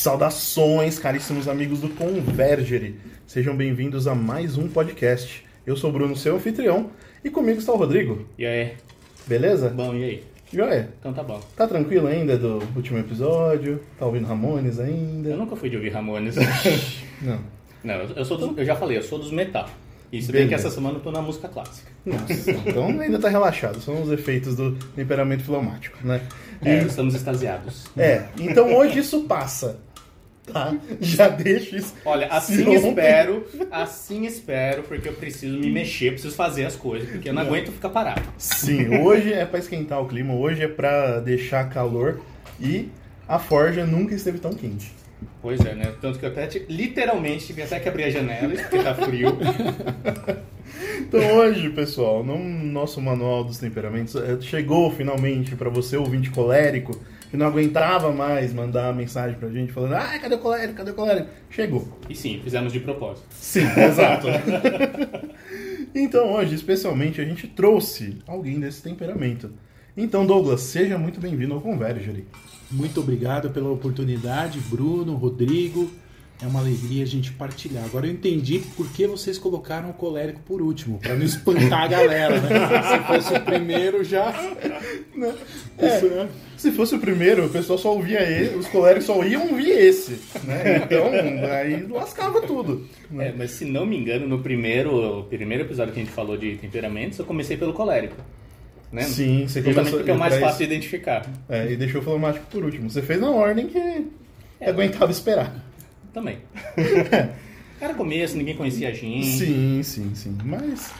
Saudações, caríssimos amigos do Convergery. Sejam bem-vindos a mais um podcast. Eu sou o Bruno, seu anfitrião, e comigo está o Rodrigo. E aí? Beleza? Bom, e aí? Joia. Então tá bom. Tá tranquilo ainda do último episódio? Tá ouvindo Ramones Eu ainda? nunca fui de ouvir Ramones. Não. Não, eu- eu sou dos- eu já falei, eu sou dos metal. E se bem que essa semana eu tô na música clássica. Nossa, então ainda tá relaxado. São os efeitos do temperamento filomático, né? É, estamos extasiados. É, então hoje isso passa. Tá? Já deixo isso. Olha, assim ontem- espero, assim espero, porque eu preciso me mexer, preciso fazer as coisas, porque eu não aguento ficar parado. Sim, hoje é pra esquentar o clima, hoje é pra deixar calor e a forja nunca esteve tão quente. Pois é, né? Tanto que eu até te- literalmente tive até que abrir as janelas, porque tá frio. Então hoje, pessoal, no nosso manual dos temperamentos, eh, chegou finalmente pra você, ouvinte colérico, que não aguentava mais mandar mensagem pra gente falando, ah, cadê o colérico, cadê o colérico? Chegou. E sim, fizemos de propósito. Sim, exato. então hoje, especialmente, a gente trouxe alguém desse temperamento. Então, Douglas, seja muito bem-vindo ao Convergery. Muito obrigado pela oportunidade, Bruno, Rodrigo. É uma alegria a gente partilhar. Agora eu entendi por que vocês colocaram o colérico por último, para não espantar a galera, né? Se fosse o primeiro já. Isso, né? Se fosse o primeiro, o pessoal só ouvia ele, os coléricos só iam ouvir esse, né? Então, aí lascava tudo. né? É, mas se não me engano, no primeiro, primeiro episódio que a gente falou de temperamentos, eu comecei pelo colérico. Né? Sim, você Justamente começou porque é o mais fácil de identificar. É, e deixou o fleumático por último. Você fez na ordem que aguentava esperar. Também. Era começo, ninguém conhecia a gente. Sim, sim, sim. Mas,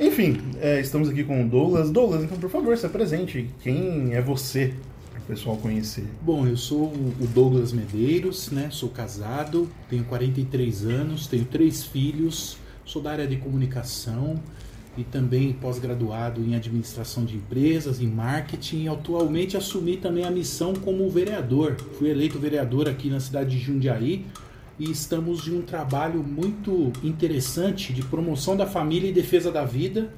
enfim, é, estamos aqui com o Douglas. Douglas, então, por favor, se apresente. Quem é você, para o pessoal conhecer? Bom, eu sou o Douglas Medeiros, né? Sou casado, tenho 43 anos, tenho três filhos, sou da área de comunicação e também pós-graduado em administração de empresas, em marketing e atualmente assumi também a missão como vereador. Fui eleito vereador aqui na cidade de Jundiaí e estamos de um trabalho muito interessante de promoção da família e defesa da vida.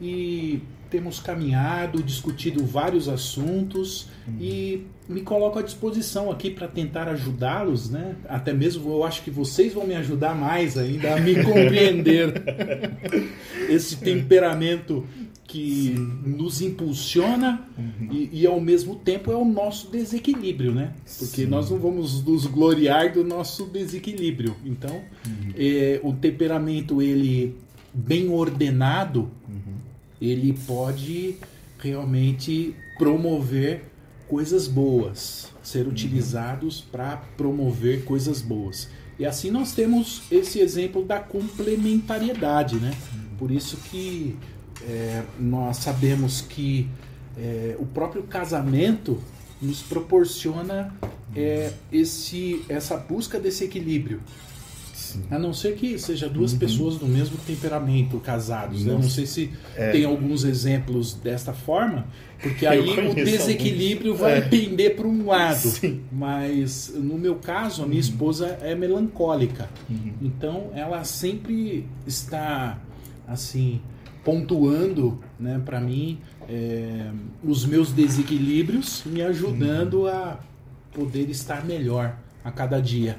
E temos caminhado, discutido vários assuntos. E me coloco à disposição aqui para tentar ajudá-los, né? Até mesmo eu acho que vocês vão me ajudar mais ainda a me compreender esse temperamento que nos impulsiona e, e, ao mesmo tempo é o nosso desequilíbrio, né? Porque Sim. nós não vamos nos gloriar do nosso desequilíbrio. Então, é, o temperamento ele bem ordenado, ele pode realmente promover coisas boas, ser utilizados para promover coisas boas. E assim nós temos esse exemplo da complementariedade, né? Por isso que é, nós sabemos que é, o próprio casamento nos proporciona é, esse, essa busca desse equilíbrio. A não ser que seja duas pessoas do mesmo temperamento casados. né? Eu não sei se tem alguns exemplos desta forma, porque aí o desequilíbrio alguns. vai É. pender para um lado. Sim. Mas no meu caso, a minha esposa é melancólica. Então ela sempre está assim pontuando, né, para mim é, os meus desequilíbrios, me ajudando a poder estar melhor a cada dia.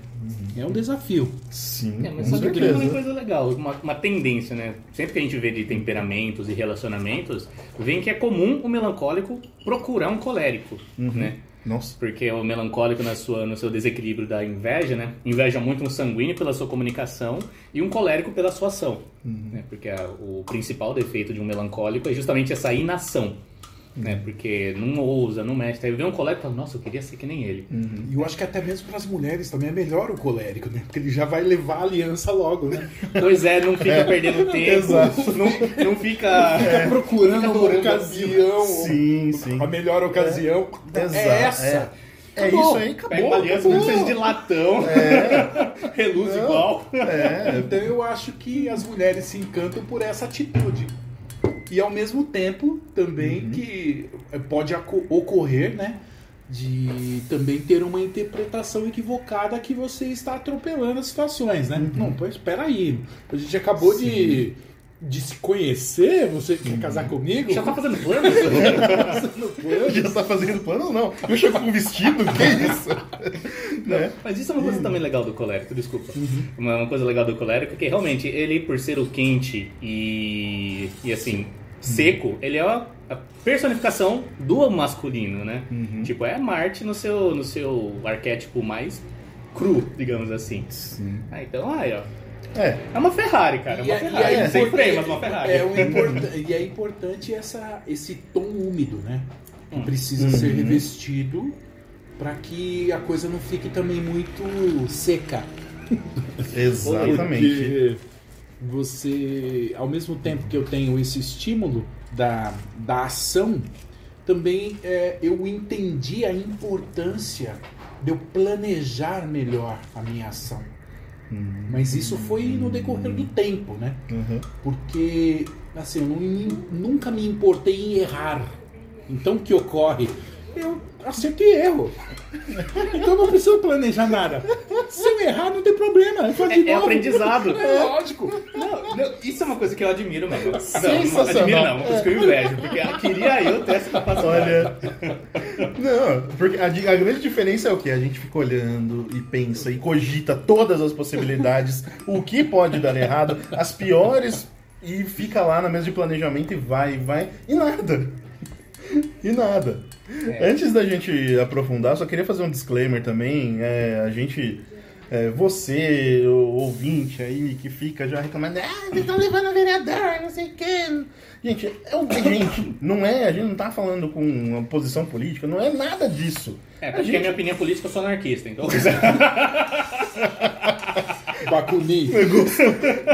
É um desafio. Sim, É, mas com que é uma coisa legal, uma, uma tendência, né? Sempre que a gente vê de temperamentos e relacionamentos, vem que é comum o melancólico procurar um colérico, né? Nossa. Porque o melancólico na sua, no seu desequilíbrio da inveja, né? Inveja muito um sanguíneo pela sua comunicação e um colérico pela sua ação. Né? Porque a- o principal defeito de um melancólico é justamente essa inação. Né? Porque não ousa, não mexe. Aí vê um colérico e fala, nossa, eu queria ser que nem ele. E eu acho que até mesmo para as mulheres também é melhor o colérico, né? Porque ele já vai levar a aliança logo, né? Pois é, não fica perdendo tempo, Exato. não, não fica... Fica procurando Fica uma procurando ocasião, Sim, sim. a melhor ocasião. Exato. É essa. É, é Acabou. isso aí, acabou. Pega uma aliança, acabou. não seja de latão, reluz Não. igual. É, Então eu acho que as mulheres se encantam por essa atitude. E ao mesmo tempo também que pode aco- ocorrer, né? De também ter uma interpretação equivocada que você está atropelando as situações, né? Não, pois espera aí. A gente acabou de de se conhecer? Você quer casar comigo? Já tá fazendo planos? Já tá fazendo plano ou não? Eu chego com vestido? Que isso? né? Mas isso é uma coisa também legal do colérico, desculpa. Uma, uma coisa legal do colérico é que realmente ele, por ser o quente e, e assim, seco, ele é a, a personificação do masculino, né? Tipo, é Marte no seu, no seu arquétipo mais cru, digamos assim. Sim. Ah, então, aí, ó. É. É uma Ferrari, cara. É uma E é- e Ferrari. é Sem freio, mas uma Ferrari. É um e é importante essa, esse tom úmido, né? Que precisa ser Uhum. revestido para que a coisa não fique também muito seca. Exatamente. Porque você, ao mesmo tempo que eu tenho esse estímulo da, da ação, também é, eu entendi a importância de eu planejar melhor a minha ação. Mas isso foi no decorrer do tempo, né? Uhum. Porque, assim, eu não- nunca me importei em errar. Então, o que ocorre? Eu acerto e erro. Então, eu não preciso planejar nada. Se eu errar, não tem problema. Eu faço de É, é aprendizado. É lógico. Não, não, isso é uma coisa que eu admiro, mano. Não, não Sensacional. admiro não, uma coisa que eu invejo, porque eu queria eu ter essa capacidade. Olha. Não, porque a, a grande diferença é o que? A gente fica olhando e pensa e cogita todas as possibilidades, o que pode dar errado, as piores, e fica lá na mesa de planejamento e vai, vai, e nada. E nada. Antes da gente aprofundar, só queria fazer um disclaimer também. É, a gente. é, você, o ouvinte aí, que fica já reclamando, ah, vocês estão levando a vereador, não sei o quê. Gente, é o gente, não é, a gente não tá falando com uma posição política, não é nada disso. É, a porque a gente minha opinião política eu sou anarquista, então. Bacuni.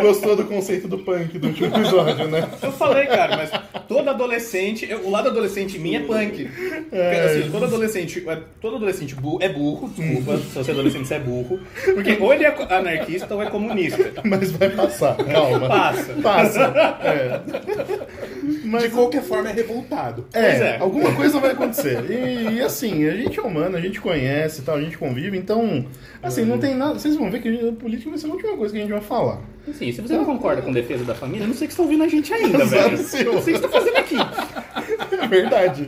gostou do conceito do punk do último episódio, né? Eu falei, cara, mas todo adolescente, eu- o lado adolescente em mim é punk. Porque, assim, todo adolescente, é- todo adolescente bu- é burro, desculpa, se você é adolescente você é burro. Porque ou ele é anarquista ou é comunista. Mas vai passar, calma. Passa. Passa. É. Mas De qualquer forma, é revoltado. É, Pois é. alguma coisa vai acontecer. E, e, assim, a gente é humano, a gente conhece e tal, a gente convive, então, assim, não tem nada. Vocês vão ver que a política vai ser a última coisa que a gente vai falar. Assim, se você não concorda com defesa da família, eu não sei o que você tá ouvindo a gente ainda, velho. Não sei o que você tá fazendo aqui. É verdade.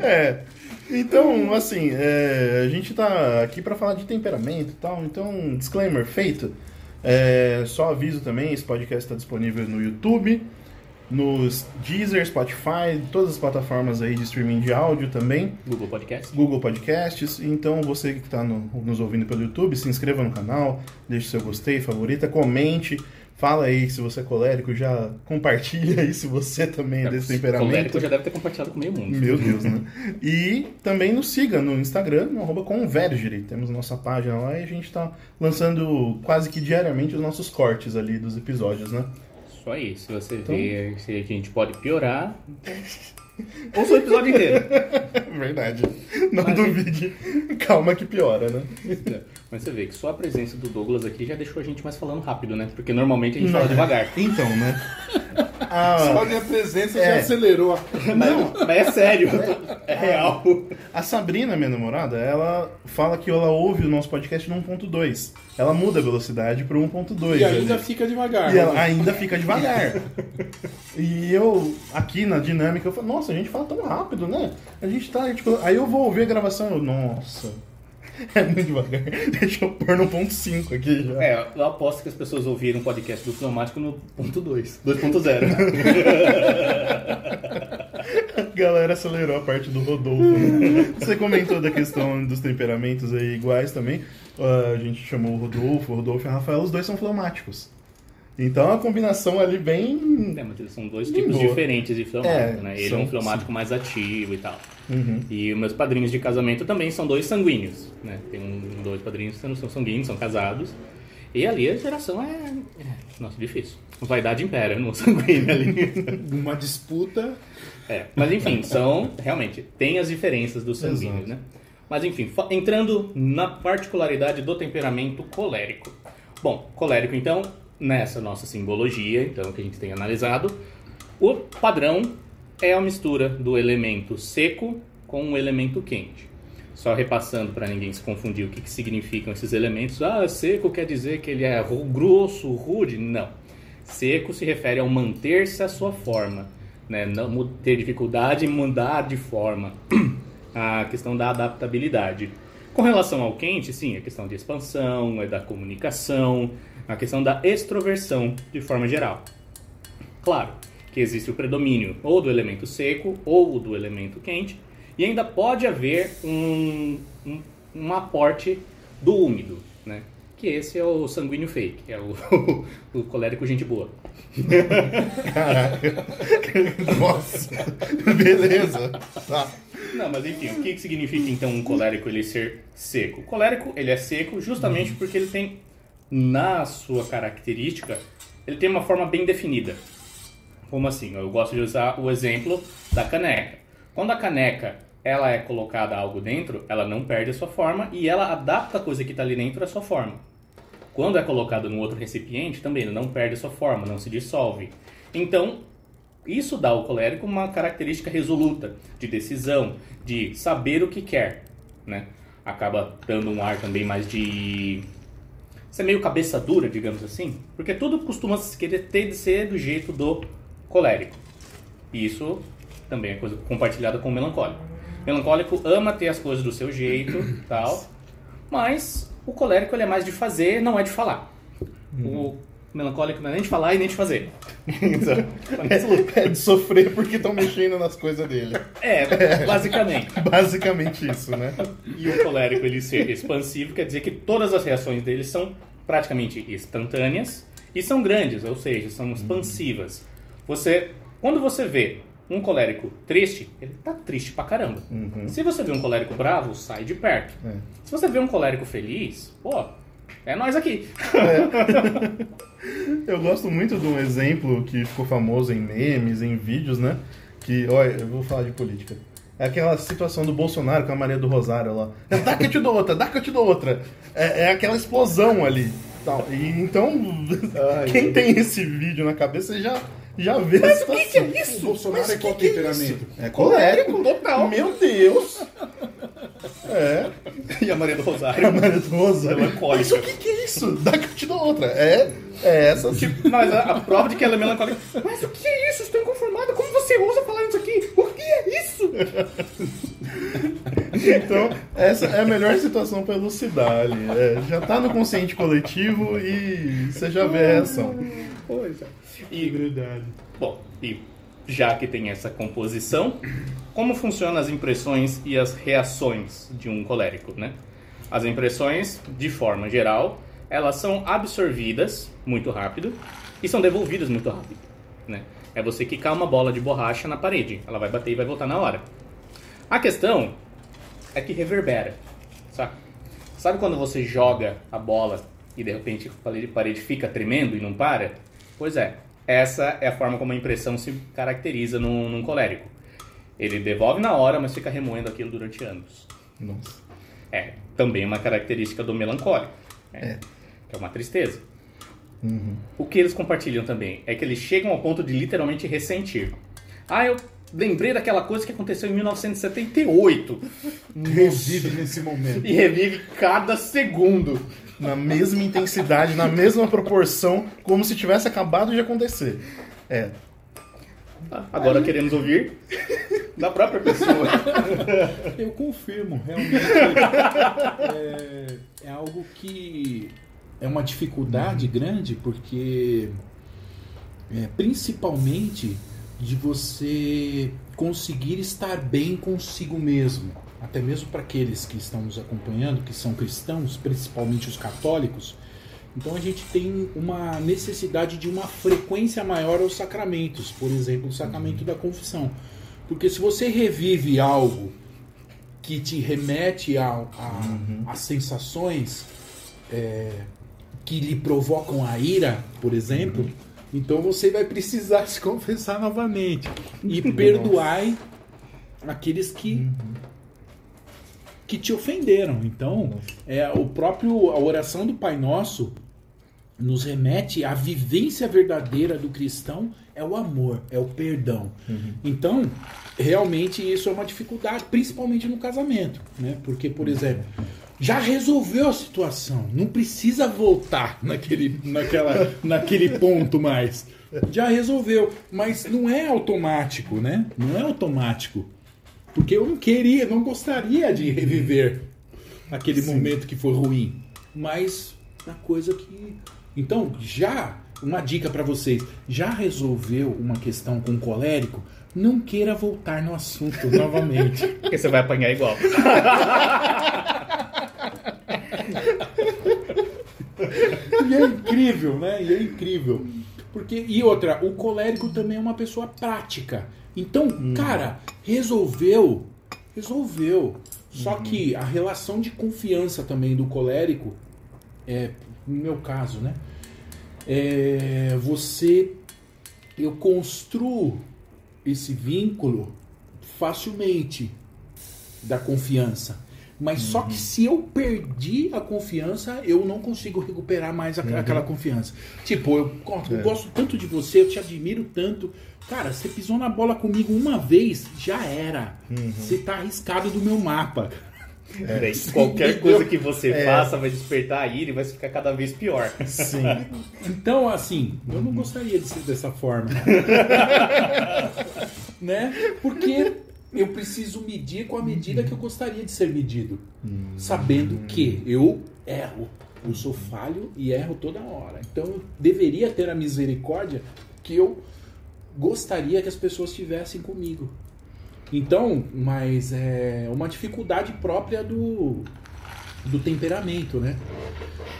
É. Então, assim, é, a gente tá aqui pra falar de temperamento e tal, então, disclaimer feito. É, só aviso também, esse podcast está disponível no YouTube, nos Deezer, Spotify, todas as plataformas aí de streaming de áudio também. Google Podcast. Google Podcasts. Então, você que está nos ouvindo pelo YouTube, se inscreva no canal, deixe seu gostei, favorita, comente. Fala aí se você é colérico, já compartilha aí se você também é desse temperamento. Colérico já deve ter compartilhado com meio mundo. Meu Deus, né? E também nos siga no Instagram, no arroba convergere. Temos nossa página lá e a gente está lançando quase que diariamente os nossos cortes ali dos episódios, né? Isso aí, se você Então- vê se a gente pode piorar, ouça o episódio inteiro. Verdade. Não duvide. Calma que piora, né? Mas você vê que só a presença do Douglas aqui já deixou a gente mais falando rápido, né? Porque normalmente a gente fala devagar. Então, né? Só A, a minha presença É. já acelerou. Mas, mas é sério, é real. a Sabrina, minha namorada, ela fala que ela ouve o nosso podcast no 1.2. Ela muda a velocidade para 1.2. E ainda ali. fica devagar. E ela ainda fica devagar. E eu, aqui na dinâmica, eu falo, nossa, a gente fala tão rápido, né? A gente tá, tipo, aí eu vou ouvir a gravação, eu, nossa, é muito devagar. Deixa eu pôr no ponto 5 aqui já. É, eu aposto que as pessoas ouviram o podcast do Pneumático no ponto 2, 2.0. A galera acelerou a parte do Rodolfo. né? Você comentou da questão dos temperamentos aí iguais também. Ah, a gente chamou o Rodolfo, o Rodolfo e o Rafael, os dois são fleumáticos. Então é uma combinação ali bem. É, mas eles são dois tipos boa. diferentes de fleumático, É, né? Ele são- é um fleumático mais ativo e tal. Uhum. E os meus padrinhos de casamento também são dois sanguíneos, né? Tem um, dois padrinhos que são sanguíneos, são casados. E ali a geração é... é nossa, difícil. Vaidade impera no sanguíneo ali. Uma disputa. É, mas enfim, são realmente tem as diferenças dos sanguíneos, Exato. né? Mas enfim, entrando na particularidade do temperamento colérico. Bom, colérico então, nessa nossa simbologia, então que a gente tem analisado, o padrão é a mistura do elemento seco com o elemento quente. Só repassando para ninguém se confundir o que, que significam esses elementos. Ah, seco quer dizer que ele é grosso, rude? Não. Seco se refere ao manter-se à sua forma, né? não ter dificuldade em mudar de forma. A questão da adaptabilidade. Com relação ao quente, sim, a questão de expansão, é da comunicação, a questão da extroversão de forma geral. Claro que existe o predomínio ou do elemento seco ou do elemento quente, e ainda pode haver um, um, um aporte do úmido, né? Que esse é o sanguíneo fake, é o, o colérico gente boa. Caraca. Nossa. Beleza. Tá. Não, mas enfim, o que, que significa então um colérico ele ser seco? O colérico ele é seco justamente porque ele tem na sua característica, ele tem uma forma bem definida. Como assim? Eu gosto de usar o exemplo da caneca. Quando a caneca ela é colocada algo dentro, ela não perde a sua forma e ela adapta a coisa que está ali dentro à sua forma. Quando é colocado no outro recipiente, também ele não perde a sua forma, não se dissolve. Então, isso dá ao colérico uma característica resoluta, de decisão, de saber o que quer, né? Acaba dando um ar também mais de ser meio cabeça dura, digamos assim, porque tudo costuma querer ter de ser do jeito do colérico. E isso também é coisa compartilhada com o melancólico. O melancólico ama ter as coisas do seu jeito, tal, mas o colérico ele é mais de fazer, não é de falar. O melancólico não é nem de falar e nem de fazer. é de sofrer porque estão mexendo nas coisas dele. É, basicamente. Basicamente isso, né? E o colérico ele ser expansivo quer dizer que todas as reações dele são praticamente instantâneas e são grandes, ou seja, são expansivas. Você, quando você vê um colérico triste, ele tá triste pra caramba. Uhum. Se você vê um colérico bravo, sai de perto. É. Se você vê um colérico feliz, pô, é nós aqui. Eu gosto muito de um exemplo que ficou famoso em memes, em vídeos, né? Que, olha, eu vou falar de política. É aquela situação do Bolsonaro com a Maria do Rosário lá. É, dá que eu te dou outra, dá que eu te dou outra. É, é aquela explosão ali. Tal. E, então, quem tem esse vídeo na cabeça já, já vê Mas a o que, situação. que é isso? O Bolsonaro Mas é qual que temperamento? É colérico. Colérico, total. Meu Deus. É. E a Maria do A Rosário? Maria do Rosário. Melancólica. Mas o que, que é isso? Dá que eu te dou outra. É, é essa. Tipo, mas a, a prova de que ela é melancólica. Mas o que é isso? Estou inconformada. Como você usa falar isso aqui? O que é isso? Então, essa é a melhor situação para elucidar ali. É, já tá no consciente coletivo e você já vê a reação. Pois é. E, Verdade. bom, e já que tem essa composição, como funcionam as impressões e as reações de um colérico, né? As impressões, de forma geral, elas são absorvidas muito rápido e são devolvidas muito rápido, né? É você quicar uma bola de borracha na parede, ela vai bater e vai voltar na hora. A questão é que reverbera, sabe? Sabe quando você joga a bola e de repente a parede- parede fica tremendo e não para? Pois é, essa é a forma como a impressão se caracteriza num, num colérico. Ele devolve na hora, mas fica remoendo aquilo durante anos. Nossa. É, também uma característica do melancólico, né? que é uma tristeza. O que eles compartilham também é que eles chegam ao ponto de literalmente ressentir. Ah, eu lembrei daquela coisa que aconteceu em 1978 Revive nesse momento. e revive cada segundo. Na mesma intensidade, na mesma proporção, como se tivesse acabado de acontecer. É. Agora queremos ouvir da própria pessoa. Eu confirmo, realmente é, é algo que é uma dificuldade grande, porque é, principalmente de você conseguir estar bem consigo mesmo, até mesmo para aqueles que estão nos acompanhando, que são cristãos, principalmente os católicos. Então a gente tem uma necessidade de uma frequência maior aos sacramentos, por exemplo, o sacramento da confissão. Porque se você revive algo que te remete a, a, a sensações é, que lhe provocam a ira, por exemplo, então você vai precisar se confessar novamente. E perdoai aqueles que, que te ofenderam. Então, é o próprio a oração do Pai Nosso nos remete à vivência verdadeira do cristão é o amor, é o perdão. Então, realmente isso é uma dificuldade, principalmente no casamento, né? Porque, por exemplo, já resolveu a situação. Não precisa voltar naquele, naquela, naquele ponto mais. Já resolveu. Mas não é automático, né? Não é automático. Porque eu não queria, não gostaria de reviver aquele Sim. momento que foi ruim. Mas a coisa que. Então, já, uma dica para vocês: já resolveu uma questão com colérico? Não queira voltar no assunto novamente. Porque você vai apanhar igual. e é incrível, né? E é incrível. Porque, e outra, o colérico também é uma pessoa prática. Então, hum. cara, resolveu. Resolveu. Só uhum. que a relação de confiança também do colérico, é, no meu caso, né? É, você. Eu construo esse vínculo facilmente da confiança. Mas uhum. só que uhum. se eu perdi a confiança, eu não consigo recuperar mais a, uhum. aquela confiança. Tipo, eu, eu é. gosto tanto de você, eu te admiro tanto. Cara, você pisou na bola comigo uma vez, já era. Uhum. Você tá arriscado do meu mapa. É. Qualquer coisa que você é. faça vai despertar a ira e vai ficar cada vez pior. Sim. Então, assim, eu não gostaria de ser dessa forma. né? Porque eu preciso medir com a medida que eu gostaria de ser medido. Hum. Sabendo que eu erro. Eu sou falho e erro toda hora. Então eu deveria ter a misericórdia que eu gostaria que as pessoas tivessem comigo. Então, mas é uma dificuldade própria do, do temperamento, né?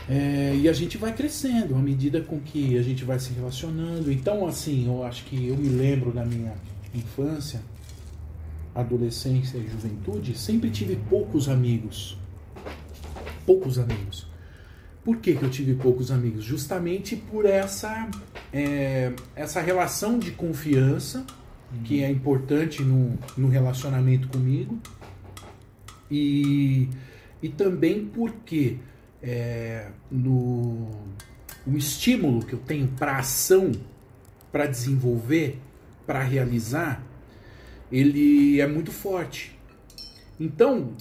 É, e a gente vai crescendo à medida com que a gente vai se relacionando. Então, assim, eu acho que eu me lembro da minha infância adolescência e juventude, sempre tive poucos amigos. Poucos amigos. Por que, que eu tive poucos amigos? Justamente por essa, é, essa relação de confiança que é importante no, no relacionamento comigo. E, e também porque é, no, o estímulo que eu tenho para ação, para desenvolver, para realizar, ele é muito forte. Então,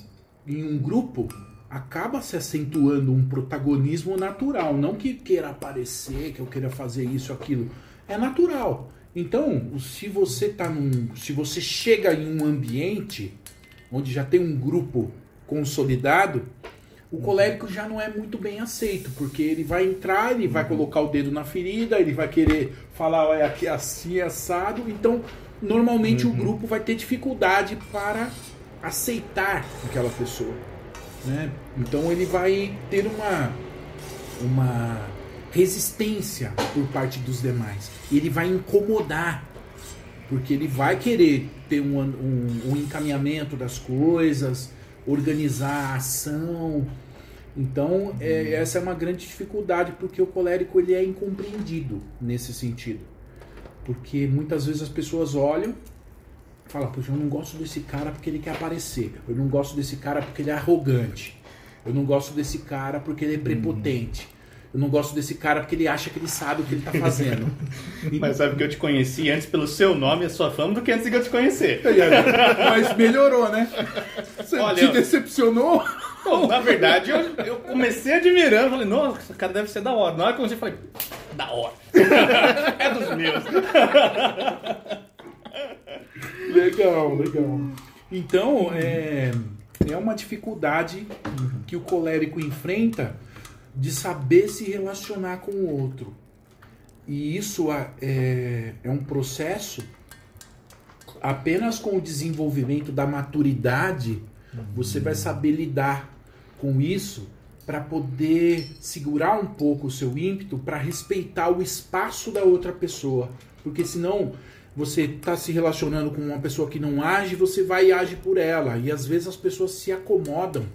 em um grupo, acaba se acentuando um protagonismo natural, não que queira aparecer, que eu queira fazer isso, aquilo. É natural. Então, se você tá num, se você chega em um ambiente onde já tem um grupo consolidado, o colérico já não é muito bem aceito, porque ele vai entrar, ele vai colocar o dedo na ferida, ele vai querer falar, olha, aqui assim assado, então normalmente uhum. o grupo vai ter dificuldade para aceitar aquela pessoa. Né? Então ele vai ter uma, uma resistência por parte dos demais. Ele vai incomodar, porque ele vai querer ter um, um, um encaminhamento das coisas, organizar a ação. Então, é, uhum. essa é uma grande dificuldade, porque o colérico ele é incompreendido nesse sentido. Porque muitas vezes as pessoas olham e falam, poxa, eu não gosto desse cara porque ele quer aparecer. Eu não gosto desse cara porque ele é arrogante. Eu não gosto desse cara porque ele é prepotente. Eu não gosto desse cara porque ele acha que ele sabe o que ele está fazendo. Mas sabe que eu te conheci antes pelo seu nome e a sua fama do que antes de eu te conhecer. Mas melhorou, né? Você Olha, te decepcionou? Na verdade, eu, eu comecei admirando, falei, nossa, cara deve ser da hora. Na hora que eu comecei, falei, da hora. é dos meus. legal, legal. Então, é, é uma dificuldade que o colérico enfrenta de saber se relacionar com o outro. E isso é, é um processo apenas com o desenvolvimento da maturidade você vai saber lidar com isso para poder segurar um pouco o seu ímpeto para respeitar o espaço da outra pessoa. Porque senão você está se relacionando com uma pessoa que não age, você vai e age por ela. E às vezes as pessoas se acomodam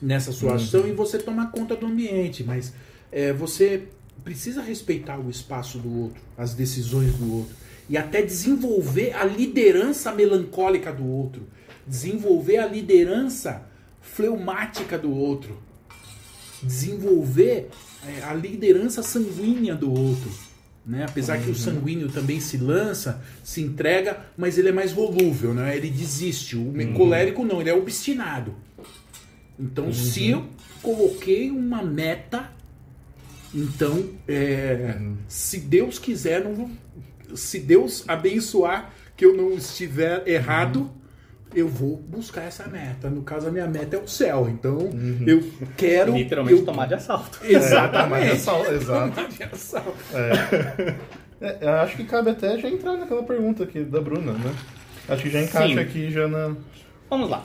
nessa sua uhum. ação e você toma conta do ambiente. Mas é, você precisa respeitar o espaço do outro, as decisões do outro. E até desenvolver a liderança melancólica do outro. Desenvolver a liderança fleumática do outro desenvolver é, a liderança sanguínea do outro. Né? Apesar uhum. que o uhum. sanguíneo também se lança, se entrega, mas ele é mais volúvel, né? ele desiste. O uhum. colérico não, ele é obstinado. Então, se eu coloquei uma meta, então, é, se Deus quiser, não se Deus abençoar que eu não estiver errado, eu vou buscar essa meta. No caso, a minha meta é o céu. Então, eu quero. Literalmente eu, tomar de assalto. Exatamente. É, só- exato. Tomar de assalto. É, eu acho que cabe até já entrar naquela pergunta aqui da Bruna, né? Acho que já encaixa Sim. aqui já na. Vamos lá.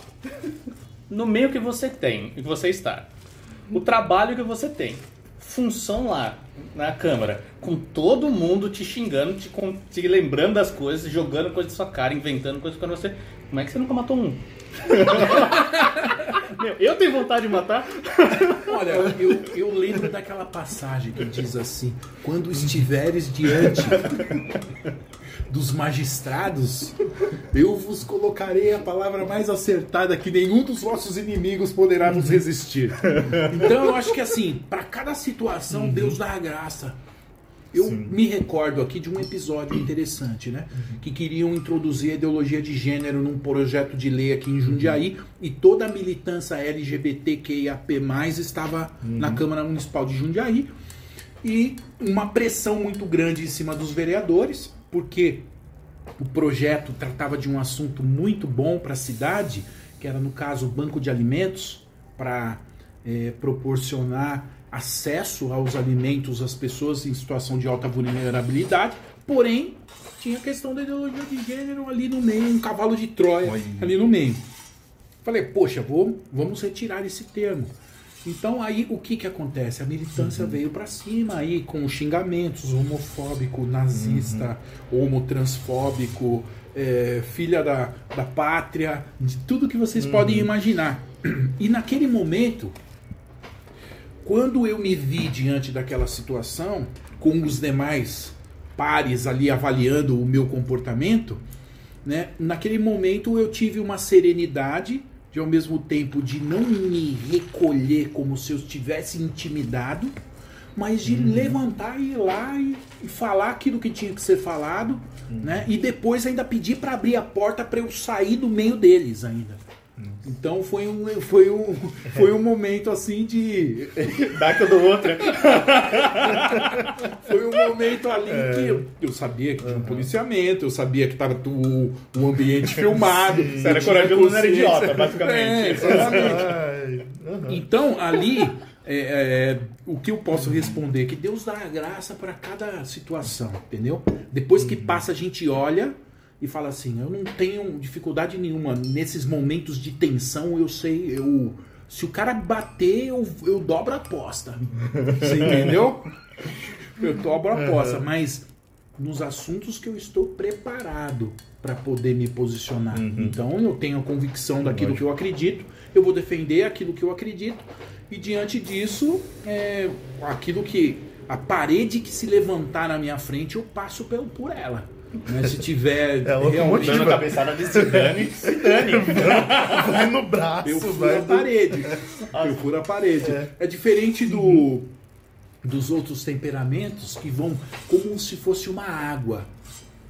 No meio que você tem, que você está, o trabalho que você tem, função lá na câmara, com todo mundo te xingando, te, te lembrando das coisas, jogando coisa na sua cara, inventando coisas pra você. Como é que você nunca matou um? Meu, eu tenho vontade de matar. Olha, eu, eu lembro daquela passagem que diz assim: quando estiveres diante dos magistrados, eu vos colocarei a palavra mais acertada que nenhum dos vossos inimigos poderá vos resistir. Então eu acho que assim, para cada situação, Deus dá a graça. Eu me recordo aqui de um episódio interessante, né? Que queriam introduzir a ideologia de gênero num projeto de lei aqui em Jundiaí e toda a militância LGBTQIAP+, estava na Câmara Municipal de Jundiaí e uma pressão muito grande em cima dos vereadores, porque o projeto tratava de um assunto muito bom para a cidade, que era no caso o banco de alimentos, para eh, proporcionar acesso aos alimentos às pessoas em situação de alta vulnerabilidade, porém tinha a questão da ideologia de gênero ali no meio, um cavalo de Troia Oi. ali no meio. Falei, poxa, vou, vamos retirar esse termo. Então aí o que que acontece? A militância veio para cima aí com xingamentos homofóbico, nazista, homotransfóbico, é, filha da, da pátria, de tudo que vocês podem imaginar. E naquele momento, quando eu me vi diante daquela situação, com os demais pares ali avaliando o meu comportamento, né? Naquele momento eu tive uma serenidade de ao mesmo tempo de não me recolher como se eu estivesse intimidado, mas de levantar e ir lá e, e falar aquilo que tinha que ser falado, né? E depois ainda pedir para abrir a porta para eu sair do meio deles ainda. Então foi um, foi um, foi um momento assim de Daca do outra. Foi um momento ali que eu, eu sabia que tinha um policiamento, eu sabia que estava o, o ambiente filmado. Você era corajoso, não era idiota, basicamente. É. Então, ali, é, é, o que eu posso responder é que Deus dá a graça para cada situação, entendeu? Depois que passa, a gente olha e fala assim: eu não tenho dificuldade nenhuma. Nesses momentos de tensão, eu sei, eu. Se o cara bater, eu, eu dobro a aposta. Você entendeu? Eu dobro a aposta, mas nos assuntos que eu estou preparado para poder me posicionar. Então eu tenho a convicção daquilo que eu acredito, eu vou defender aquilo que eu acredito, e diante disso, é, aquilo que. a parede que se levantar na minha frente, eu passo pelo, por ela. Né? Se tiver É locomotiva. Dando cabeçada de se dane, se dane. Vai no braço, Eu furo vai a do- parede. Eu furo a parede. É, diferente do, dos outros temperamentos que vão como se fosse uma água,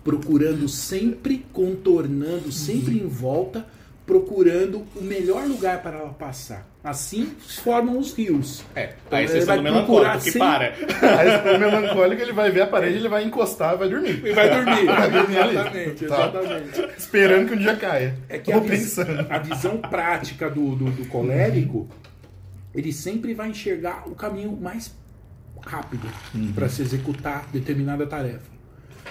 procurando sempre, contornando, sempre em volta, procurando o melhor lugar para ela passar. Assim se formam os rios. É, Então, a exceção vai do procurar melancólico que sempre- para. Aí o melancólico ele vai ver a parede, ele vai encostar e vai dormir. E vai dormir. Vai dormir ali. exatamente, Tá. exatamente. Esperando que um dia caia. É que a, vis- a visão prática do, do, do colérico, ele sempre vai enxergar o caminho mais rápido para se executar determinada tarefa.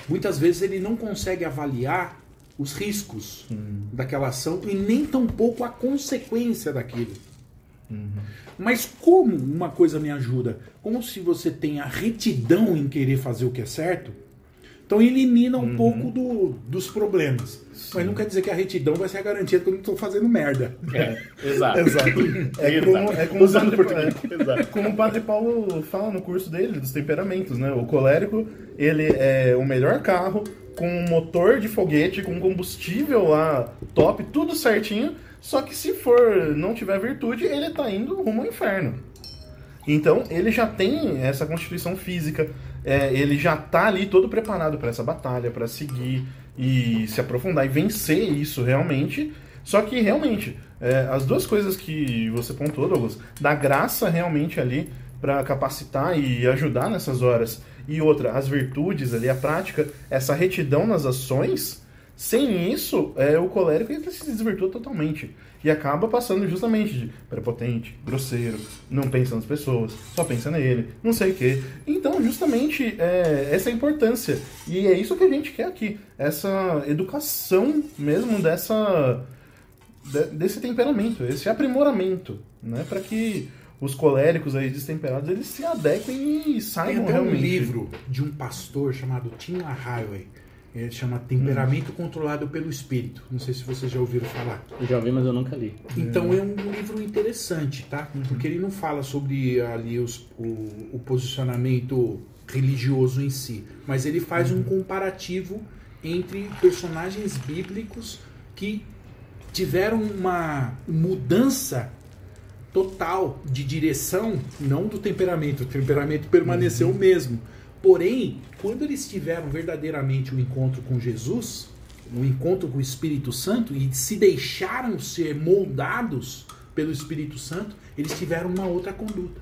Muitas vezes ele não consegue avaliar os riscos daquela ação e nem tampouco a consequência daquilo. Mas como uma coisa me ajuda? Como se você tem a retidão em querer fazer o que é certo, então elimina um pouco do- dos problemas. Mas não quer dizer que a retidão vai ser a garantia de que eu não estou fazendo merda. É, exato. Exato. É Exato. como, é como, o padre, é, como o Padre Paulo fala no curso dele, dos temperamentos, né? O colérico, ele é o melhor carro, com um motor de foguete, com combustível lá top, tudo certinho, só que se for não tiver virtude, ele tá indo rumo ao inferno. Então, ele já tem essa constituição física, é, ele já tá ali todo preparado para essa batalha, para seguir e se aprofundar e vencer isso realmente, Só que realmente, é, as duas coisas que você pontuou, Douglas, da graça realmente ali para capacitar e ajudar nessas horas, e outra, as virtudes ali, a prática, essa retidão nas ações, sem isso, é, o colérico ele se desvirtua totalmente. E acaba passando justamente de prepotente, grosseiro, não pensa nas pessoas, só pensa nele, não sei o quê. Então, justamente, é, essa é a importância. E é isso que a gente quer aqui. Essa educação mesmo dessa desse temperamento, esse aprimoramento, né? Para que os coléricos aí destemperados eles se adequem e saibam Tem até realmente. um livro de um pastor chamado Tim LaHaye. Ele chama Temperamento Controlado pelo Espírito. Não sei se vocês já ouviram falar. Já ouvi, mas eu nunca li. Então é um livro interessante, tá? Uhum. Porque ele não fala sobre ali os- o, o posicionamento religioso em si, mas ele faz Uhum. um comparativo entre personagens bíblicos que tiveram uma mudança total de direção, não do temperamento. O temperamento permaneceu Uhum. o mesmo. Porém, quando eles tiveram verdadeiramente o encontro com Jesus, o encontro com o Espírito Santo e se deixaram ser moldados pelo Espírito Santo, eles tiveram uma outra conduta.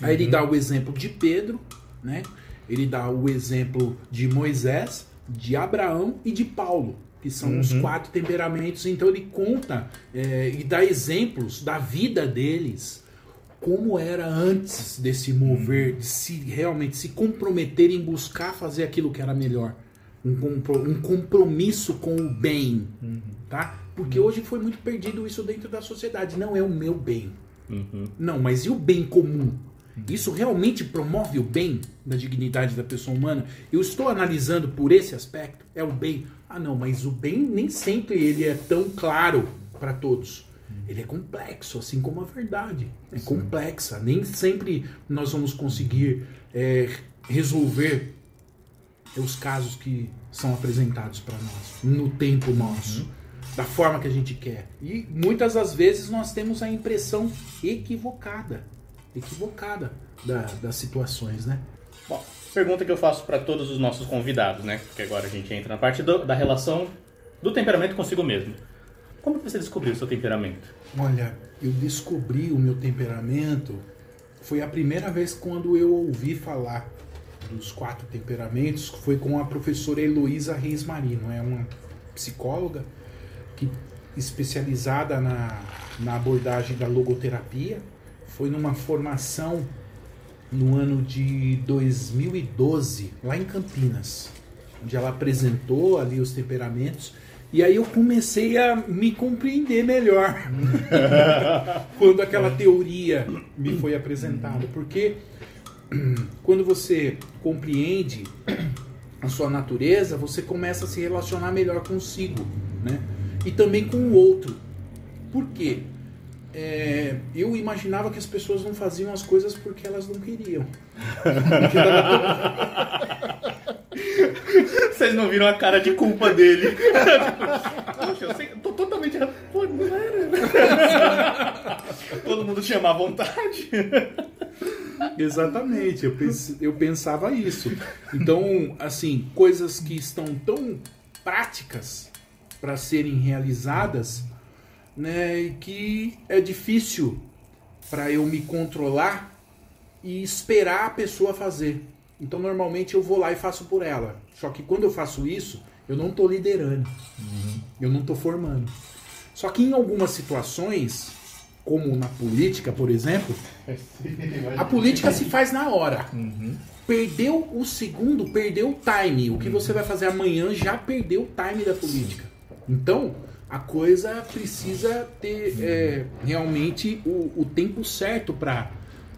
Aí ele dá o exemplo de Pedro, né? Ele dá o exemplo de Moisés, de Abraão e de Paulo, que são os Uhum. quatro temperamentos. Então ele conta é, e dá exemplos da vida deles, como era antes desse mover, de se realmente se comprometer em buscar fazer aquilo que era melhor. Um, compro- um compromisso com o bem, tá? Porque hoje foi muito perdido isso dentro da sociedade. Não é o meu bem. Uhum. Não, mas e o bem comum? Isso realmente promove o bem da dignidade da pessoa humana? Eu estou analisando por esse aspecto? É o bem? Ah, não, mas o bem nem sempre ele é tão claro para todos. Ele é complexo, assim como a verdade. É complexa. Nem sempre nós vamos conseguir é, resolver os casos que são apresentados para nós, no tempo nosso, da forma que a gente quer. E muitas das vezes nós temos a impressão equivocada, equivocada da- das situações, né? Bom, pergunta que eu faço para todos os nossos convidados, né? Porque agora a gente entra na parte do- da relação do temperamento consigo mesmo. Como você descobriu o seu temperamento? Olha, eu descobri o meu temperamento foi a primeira vez quando eu ouvi falar dos quatro temperamentos, foi com a professora Heloísa Reis Marino, é uma psicóloga que especializada na, na abordagem da logoterapia, foi numa formação no ano de 2012, lá em Campinas, onde ela apresentou ali os temperamentos. E aí eu comecei a me compreender melhor quando aquela teoria me foi apresentada. Porque quando você compreende a sua natureza, você começa a se relacionar melhor consigo, né? E também com o outro. Por quê? É, eu imaginava que as pessoas não faziam as coisas porque elas não queriam. Vocês não viram a cara de culpa dele. Poxa, eu sei, tô totalmente. Pô, não era. Todo mundo tinha má vontade. Exatamente, eu, eu pensava isso. Então, assim, coisas que estão tão práticas para serem realizadas, né, e que é difícil para eu me controlar e esperar a pessoa fazer. Então, normalmente eu vou lá e faço por ela. Só que quando eu faço isso, eu não estou liderando, eu não estou formando. Só que em algumas situações, como na política, por exemplo, a política se faz na hora. Perdeu o segundo, perdeu o time. O que você vai fazer amanhã já perdeu o time da política. Então, a coisa precisa ter é, realmente o, o tempo certo para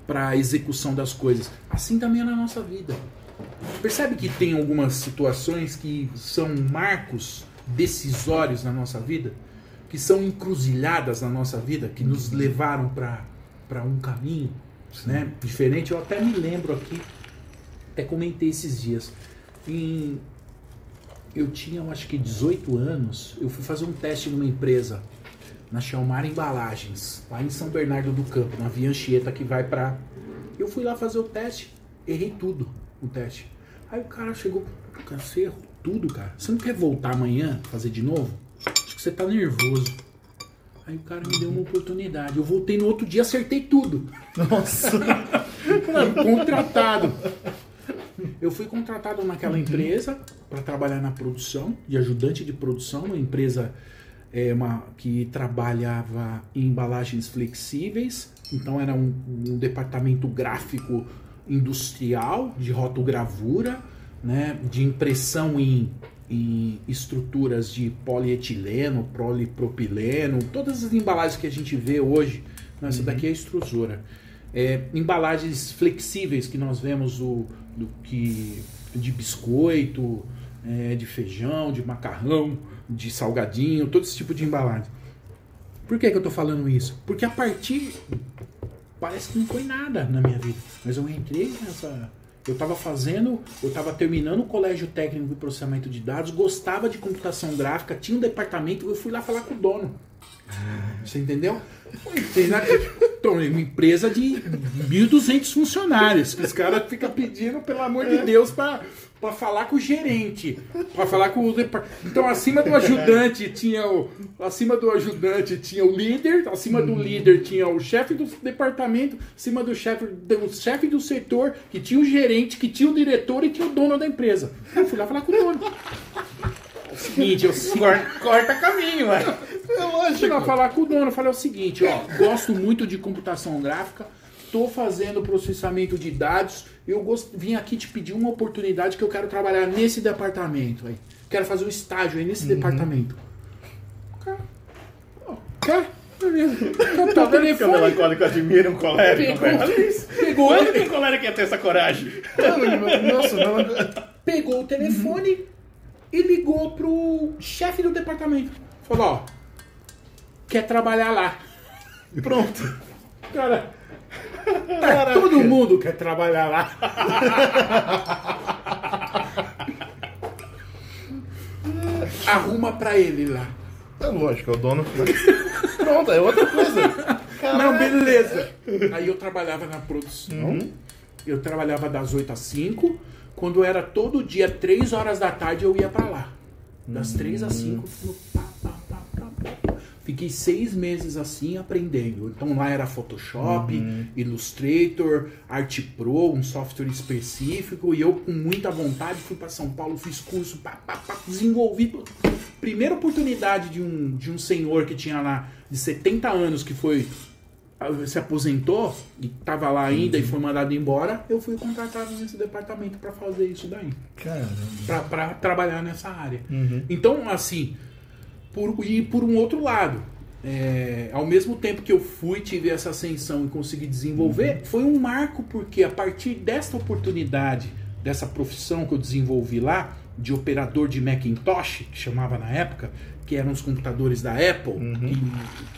a execução das coisas. Assim também é na nossa vida. Percebe que tem algumas situações que são marcos decisórios na nossa vida? Que são encruzilhadas na nossa vida, que nos levaram para um caminho né, diferente. Eu até me lembro aqui, até comentei esses dias. Em, eu tinha, eu acho que 18 anos, eu fui fazer um teste numa empresa, na Chalmar Embalagens, lá em São Bernardo do Campo, na Via Anchieta que vai pra. Eu fui lá fazer o teste, errei tudo o teste. Aí o cara chegou, cara, você errou tudo, cara. Você não quer voltar amanhã fazer de novo? que você tá nervoso. Aí o cara me deu uma oportunidade. Eu voltei no outro dia, acertei tudo. Nossa. contratado. Eu fui contratado naquela empresa para trabalhar na produção, de ajudante de produção, uma empresa é, uma, que trabalhava em embalagens flexíveis. Então era um, um departamento gráfico industrial de rotogravura, né, de impressão em, em estruturas de polietileno, polipropileno, todas as embalagens que a gente vê hoje. Não, essa daqui é a extrusora. É, embalagens flexíveis que nós vemos o, do que de biscoito, é, de feijão, de macarrão, de salgadinho, todo esse tipo de embalagem. Por que, que eu estou falando isso? Porque a partir. Parece que não foi nada na minha vida. Mas eu entrei nessa. Eu estava fazendo, eu estava terminando o colégio técnico de processamento de dados, gostava de computação gráfica, tinha um departamento, eu fui lá falar com o dono. Você entendeu? Então, uma empresa de 1.200 funcionários. Os caras ficam pedindo, pelo amor de Deus, para para falar com o gerente, para falar com o então acima do ajudante tinha o acima do ajudante tinha o líder, acima do líder tinha o chefe do departamento, acima do chefe do chefe do setor, que tinha o gerente, que tinha o diretor e tinha o dono da empresa. Eu fui lá falar com o dono. É o seguinte, eu corta, corta caminho, ué. É lógico. Fui lá falar com o dono, falei o seguinte, ó, gosto muito de computação gráfica, estou fazendo processamento de dados eu gost... vim aqui te pedir uma oportunidade que eu quero trabalhar nesse departamento aí. Quero fazer um estágio aí nesse uhum. departamento. Cara, Beleza. Tá vendo que o melancólico admira um colérico? Pegou, pegou que o colérico ia ter essa coragem? Nossa, não... Pegou o telefone uhum. e ligou pro chefe do departamento. Falou, ó, quer trabalhar lá. E pronto. Cara, Tá, todo mundo quer trabalhar lá. Arruma pra ele lá. É lógico, é o dono. Pronto, é outra coisa. Caraca. Não, beleza. Aí eu trabalhava na produção. Uhum. Eu trabalhava das 8 às 5. Quando era todo dia, 3 horas da tarde, eu ia pra lá. Das 3 às 5, no Fiquei seis meses assim aprendendo. Então lá era Photoshop, uhum. Illustrator, Art Pro, um software específico. E eu, com muita vontade, fui para São Paulo, fiz curso, pá, pá, pá, desenvolvi. Primeira oportunidade de um, de um senhor que tinha lá de 70 anos, que foi se aposentou e estava lá ainda e foi mandado embora, eu fui contratado nesse departamento para fazer isso daí. Para trabalhar nessa área. Uhum. Então, assim, por, e por um outro lado, é, ao mesmo tempo que eu fui, tive essa ascensão e consegui desenvolver, uhum. foi um marco porque a partir desta oportunidade, dessa profissão que eu desenvolvi lá, de operador de Macintosh, que chamava na época, que eram os computadores da Apple, uhum.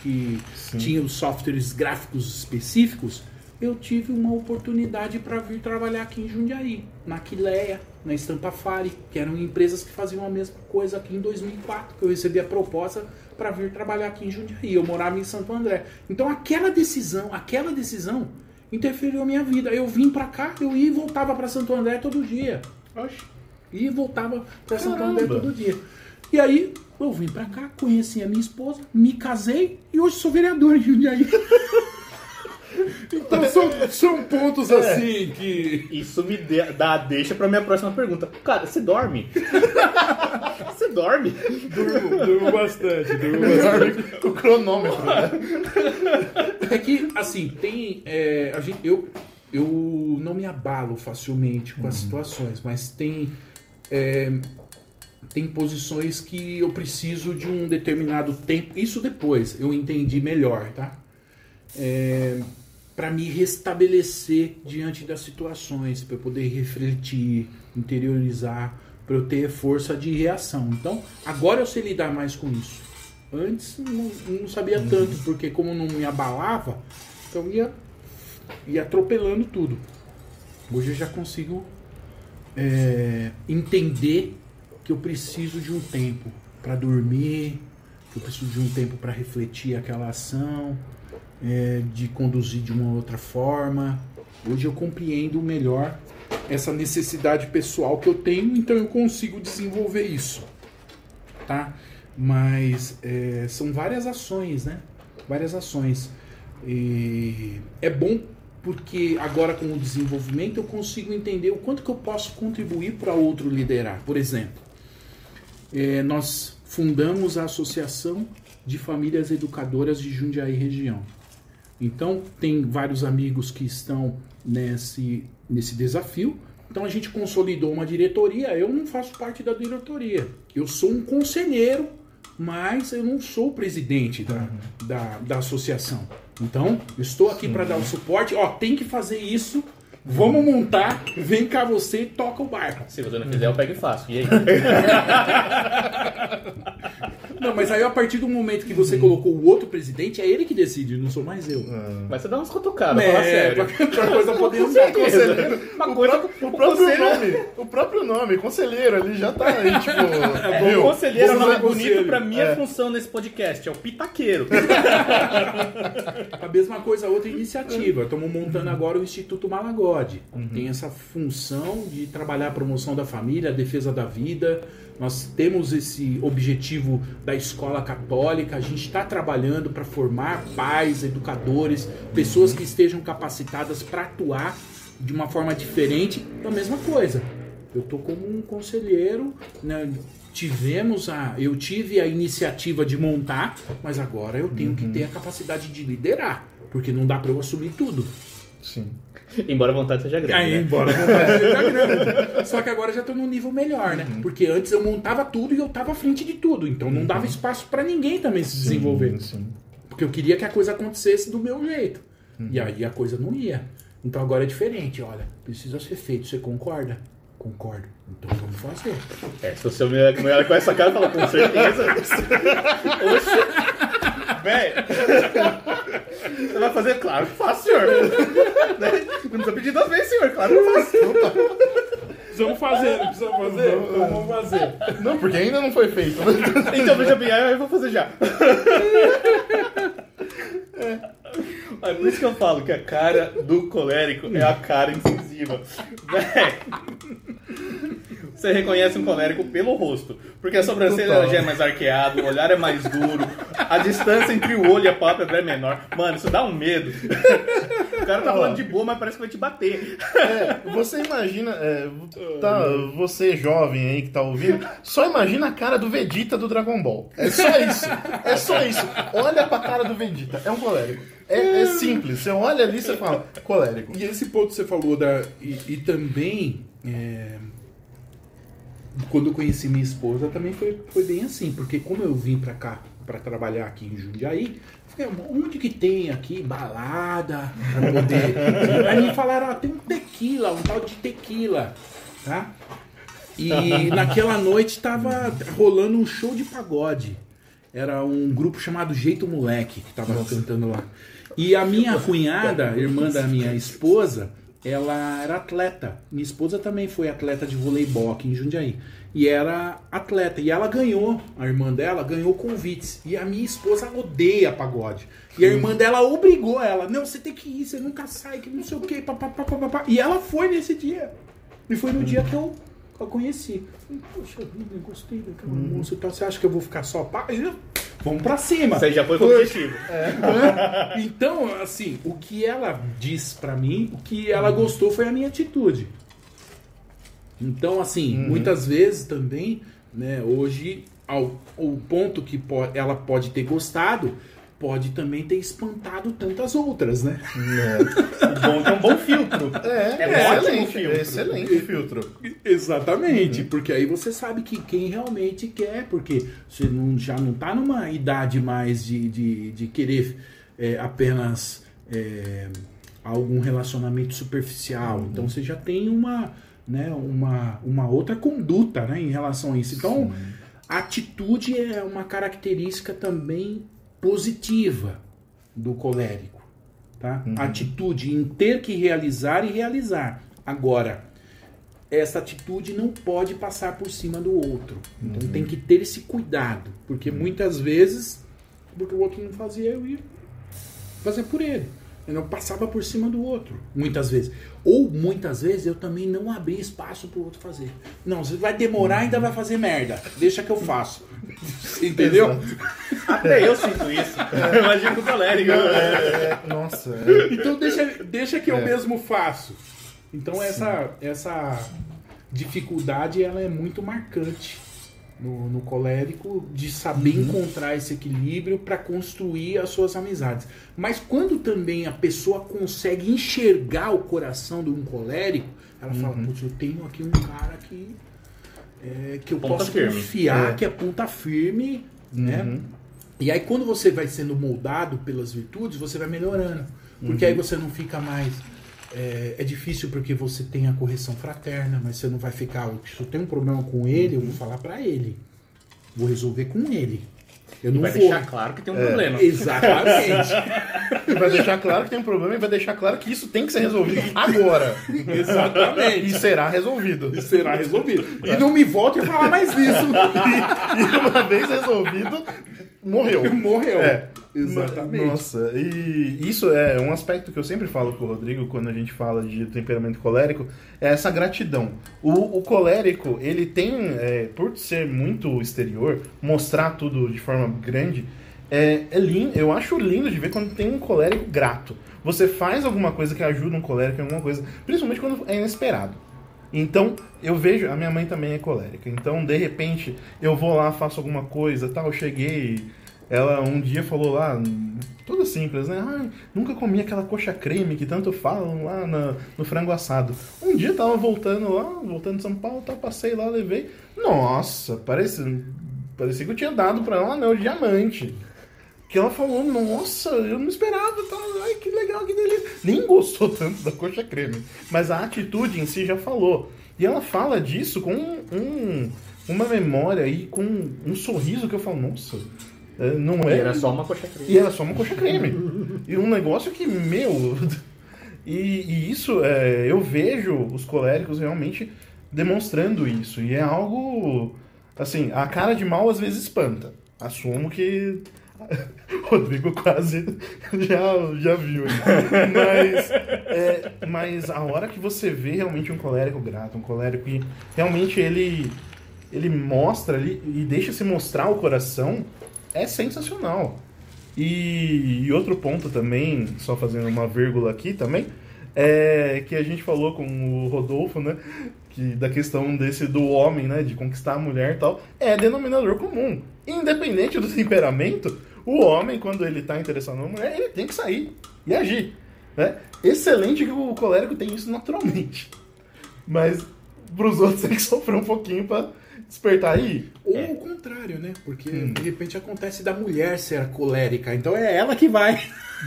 que, que tinham softwares gráficos específicos, eu tive uma oportunidade para vir trabalhar aqui em Jundiaí, na Quileia, na Estampafari, que eram empresas que faziam a mesma coisa aqui em 2004, que eu recebi a proposta para vir trabalhar aqui em Jundiaí. Eu morava em Santo André. Então aquela decisão, aquela decisão interferiu a minha vida. Eu vim para cá, eu ia e voltava para Santo André todo dia. Oxe. Ia e voltava para Santo André todo dia. E aí eu vim para cá, conheci a minha esposa, me casei e hoje sou vereador em Jundiaí. Então são, são pontos é. assim que. Isso me dá deixa pra minha próxima pergunta. Cara, você dorme? você dorme? Durmo, durmo bastante, durmo bastante. Com o cronômetro, né? É que, assim, tem. É, a gente, eu, eu não me abalo facilmente com as uhum. situações, mas tem. É, tem posições que eu preciso de um determinado tempo. Isso depois eu entendi melhor, tá? É, para me restabelecer diante das situações, para eu poder refletir, interiorizar, para eu ter força de reação. Então, agora eu sei lidar mais com isso. Antes não, não sabia uhum. tanto, porque como não me abalava, então ia, ia atropelando tudo. Hoje eu já consigo é, entender que eu preciso de um tempo para dormir, que eu preciso de um tempo para refletir aquela ação, é, de conduzir de uma outra forma. Hoje eu compreendo melhor essa necessidade pessoal que eu tenho, então eu consigo desenvolver isso, tá? Mas é, são várias ações, né? Várias ações. E é bom porque agora com o desenvolvimento eu consigo entender o quanto que eu posso contribuir para outro liderar. Por exemplo, é, nós fundamos a Associação de Famílias Educadoras de Jundiaí Região. Então, tem vários amigos que estão nesse, nesse desafio. Então, a gente consolidou uma diretoria. Eu não faço parte da diretoria. Eu sou um conselheiro, mas eu não sou o presidente da, da, da associação. Então, estou aqui para dar o suporte. Ó, tem que fazer isso. Vamos montar. Vem cá você e toca o barco. Se você não fizer, eu pego e faço. E aí? Não, mas aí a partir do momento que você colocou o outro presidente, é ele que decide, não sou mais eu. Mas você dá umas cutucadas, fala É, sério. pra, pra coisa poder andar. Conselheiro. Uma o, coisa- próprio, o o próprio nome, o próprio nome, conselheiro ali já tá aí, tipo. É, o conselheiro é um nome bonito conselho. pra minha É. função nesse podcast, é o pitaqueiro. A mesma coisa, outra iniciativa. Estamos montando agora o Instituto Malagode. Tem essa função de trabalhar a promoção da família, a defesa da vida. Nós temos esse objetivo da escola católica. A gente está trabalhando para formar pais, educadores, pessoas que estejam capacitadas para atuar de uma forma diferente. É a mesma coisa. Eu tô como um conselheiro, né? Tivemos a, eu tive a iniciativa de montar, mas agora eu tenho que ter a capacidade de liderar, porque não dá para eu assumir tudo. Sim. Embora a vontade seja grande. Aí, né? embora a vontade seja grande. Só que agora já tô num nível melhor, né? Porque antes eu montava tudo e eu tava à frente de tudo, então não dava espaço para ninguém também se desenvolver. Sim. Porque eu queria que a coisa acontecesse do meu jeito. E aí a coisa não ia. Então agora é diferente, olha, precisa ser feito, você concorda? Concordo. Então vamos fazer. É, se você me me olha com essa cara, fala com certeza. Oxe. Véi. Você vai fazer? Claro que faço, senhor. Né? Não precisa pedir duas vezes, senhor. Claro que eu faço. Precisamos fazer, precisamos fazer. Vamos fazer. Não, porque ainda não foi feito. né? Então, veja bem, aí eu vou fazer já. É por isso que eu falo que a cara do colérico é a cara incisiva. Véi, Você reconhece um colérico pelo rosto. Porque a sobrancelha Total. já é mais arqueada, o olhar é mais duro, a distância entre o olho e a pálpebra é menor. Mano, isso dá um medo. O cara tá falando de boa, mas parece que vai te bater. É, você imagina, é, tá, você jovem aí que tá ouvindo, só imagina a cara do Vegeta do Dragon Ball. É só isso. É só isso. Olha pra cara do Vegeta. É um colérico. É, é simples. Você olha ali e você fala, colérico. E esse ponto que você falou da. E, e também. é, quando eu conheci minha esposa também foi, foi bem assim, porque como eu vim pra cá pra trabalhar aqui em Jundiaí, falei, onde que tem aqui balada pra poder. Aí me falaram, ó, tem um tequila, um tal de tequila, tá? E naquela noite tava rolando um show de pagode. Era um grupo chamado Jeito Moleque que tava cantando lá. E a minha cunhada, irmã da minha esposa, ela era atleta. Minha esposa também foi atleta de voleibol aqui em Jundiaí. E era atleta. E ela ganhou, a irmã dela ganhou convites. E a minha esposa odeia pagode. E a irmã dela obrigou ela: Não, você tem que ir, você nunca sai, que não sei o quê. Papapá, papapá. E ela foi nesse dia. E foi no dia que eu a conheci. Falei, Poxa vida, eu gostei daquela moça. Então você acha que eu vou ficar só pá? Vamos pra cima. Isso aí já foi com o objetivo. Então, assim, o que ela diz pra mim, o que ela gostou foi a minha atitude. Então, assim, muitas vezes também, né, hoje, ao, o ponto que po- ela pode ter gostado, pode também ter espantado tantas outras, né? O bom é é um bom filtro. É, É um é ótimo excelente, filtro. é excelente filtro. Exatamente, porque aí você sabe que quem realmente quer, porque você não, já não tá numa idade mais de, de, de querer é, apenas é, algum relacionamento superficial. Então você já tem uma, né, uma, uma outra conduta né, em relação a isso. Então, a atitude é uma característica também positiva do colérico. Tá? A Atitude em ter que realizar e realizar. Agora, essa atitude não pode passar por cima do outro. Então tem que ter esse cuidado. Porque muitas vezes, porque o outro não fazia, eu ia fazer por ele. Eu não passava por cima do outro, muitas vezes. Ou muitas vezes eu também não abri espaço para o outro fazer. Não, você vai demorar e ainda vai fazer merda. Deixa que eu faço. Entendeu? Até eu sinto isso. Imagina o colérico. É, é, nossa. é. Então deixa, deixa que eu É. mesmo faço. Então essa, essa dificuldade ela é muito marcante no, no colérico de saber encontrar esse equilíbrio para construir as suas amizades. Mas quando também a pessoa consegue enxergar o coração de um colérico, ela fala, putz, eu tenho aqui um cara que, é, que eu Ponta posso firme. confiar, É. que é ponta firme, né? Uhum. E aí quando você vai sendo moldado pelas virtudes, você vai melhorando. Porque aí você não fica mais. É, é difícil porque você tem a correção fraterna, mas você não vai ficar. Se eu tenho um problema com ele, eu vou falar pra ele. Vou resolver com ele. Eu não Vai vou. deixar claro que tem um problema. Exatamente. E vai deixar claro que tem um problema e vai deixar claro que isso tem que ser resolvido agora. Exatamente. E será resolvido. E será resolvido. E não me volte a falar mais disso. E uma vez resolvido, morreu. Morreu. É. Exatamente. Nossa, e isso é um aspecto que eu sempre falo com o Rodrigo quando a gente fala de temperamento colérico, é essa gratidão. O, o colérico, ele tem, é, por ser muito exterior, mostrar tudo de forma grande, é, é lindo, eu acho lindo de ver quando tem um colérico grato. Você faz alguma coisa que ajuda um colérico em alguma coisa, principalmente quando é inesperado. Então, eu vejo, a minha mãe também é colérica. Então, de repente, eu vou lá, faço alguma coisa, tal, eu cheguei, ela um dia falou lá, toda simples, né? Ai, nunca comi aquela coxa creme que tanto falam lá no frango assado. Um dia tava voltando lá, voltando de São Paulo, tal, passei lá, levei. Nossa, parece, parecia que eu tinha dado pra ela um anel de diamante. Que ela falou, nossa, eu não esperava, tal, ai, que legal, que delícia. Nem gostou tanto da coxa creme. Mas a atitude em si já falou. E ela fala disso com um, uma memória e com um sorriso que eu falo, nossa, é, não E é. era só uma coxa creme. E era só uma coxa creme. e um negócio que, meu. E, e isso, é, eu vejo os coléricos realmente demonstrando isso. E é algo. Assim, a cara de mal às vezes espanta. Assumo que. Rodrigo quase já, já viu. Mas, é, mas a hora que você vê realmente um colérico grato, um colérico que realmente ele, ele mostra ali e deixa se mostrar o coração, é sensacional. E, e outro ponto também, só fazendo uma vírgula aqui também, é que a gente falou com o Rodolfo, né? Que da questão desse do homem, né? De conquistar a mulher e tal, é denominador comum. Independente do temperamento, o homem, quando ele tá interessado numa mulher, ele tem que sair e agir. Né? Excelente que o colérico tem isso naturalmente. Mas pros outros tem que sofrer um pouquinho pra despertar aí. Ou É. o contrário, né? Porque Hum. de repente acontece da mulher ser colérica. Então é ela que vai.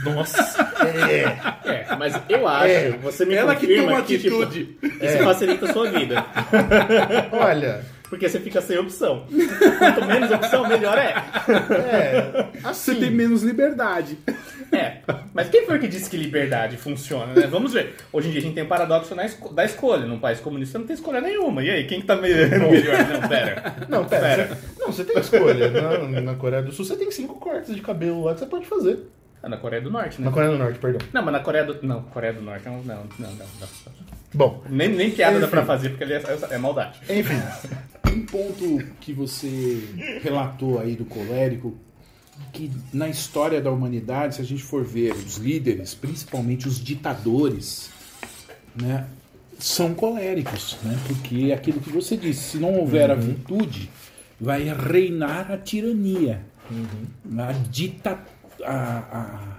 Nossa! É. É, mas eu acho, É, você me ela que confirma toma que, tipo, atitude. isso facilita a sua vida. Olha. Porque você fica sem opção. Quanto menos opção, melhor é. É. Você Assim. tem menos liberdade. É, mas quem foi que disse que liberdade funciona, né? Vamos ver. Hoje em dia a gente tem o paradoxo esco- da escolha. Num país comunista não tem escolha nenhuma. E aí, quem que tá me- melhor? Não, pera. Não, pera. Pera. você- não, você tem escolha. Na, na Coreia do Sul você tem cinco cortes de cabelo lá que você pode fazer. Ah, na Coreia do Norte, né? Na Coreia do Norte, perdão. Não, mas na Coreia do... Não, Coreia do Norte não, não, não, não. não. Bom, Nem, nem piada dá Enfim. pra fazer, porque ali é, é maldade. enfim. Um ponto que você relatou aí do colérico, que na história da humanidade, se a gente for ver os líderes, principalmente os ditadores, né, são coléricos, né? Porque é aquilo que você disse, se não houver a virtude, vai reinar a tirania, a dita, a, a-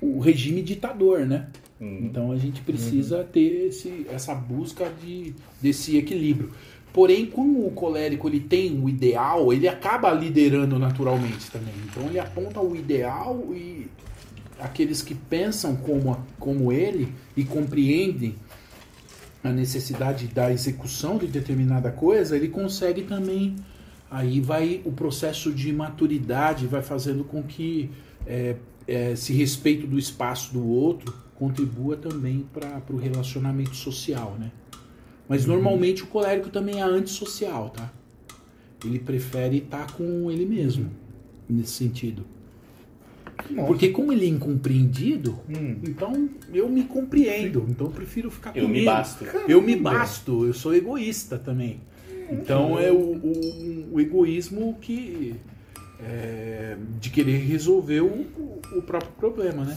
o regime ditador, né? Então a gente precisa ter esse, essa busca de, desse equilíbrio. Porém, como o colérico ele tem um ideal, ele acaba liderando naturalmente também. Então ele aponta o ideal e aqueles que pensam como, como ele e compreendem a necessidade da execução de determinada coisa, ele consegue também. Aí vai o processo de maturidade, vai fazendo com que é, é, esse respeito do espaço do outro contribua também para o relacionamento social, né? Mas normalmente o colérico também é antissocial, tá? Ele prefere estar com ele mesmo, nesse sentido. Porque como ele é incompreendido, Hum. então eu me compreendo. Então eu prefiro ficar Eu me comigo. basto. Eu me basto, eu sou egoísta também. Então é o, o- o egoísmo que é, de querer resolver o, o próprio problema, né?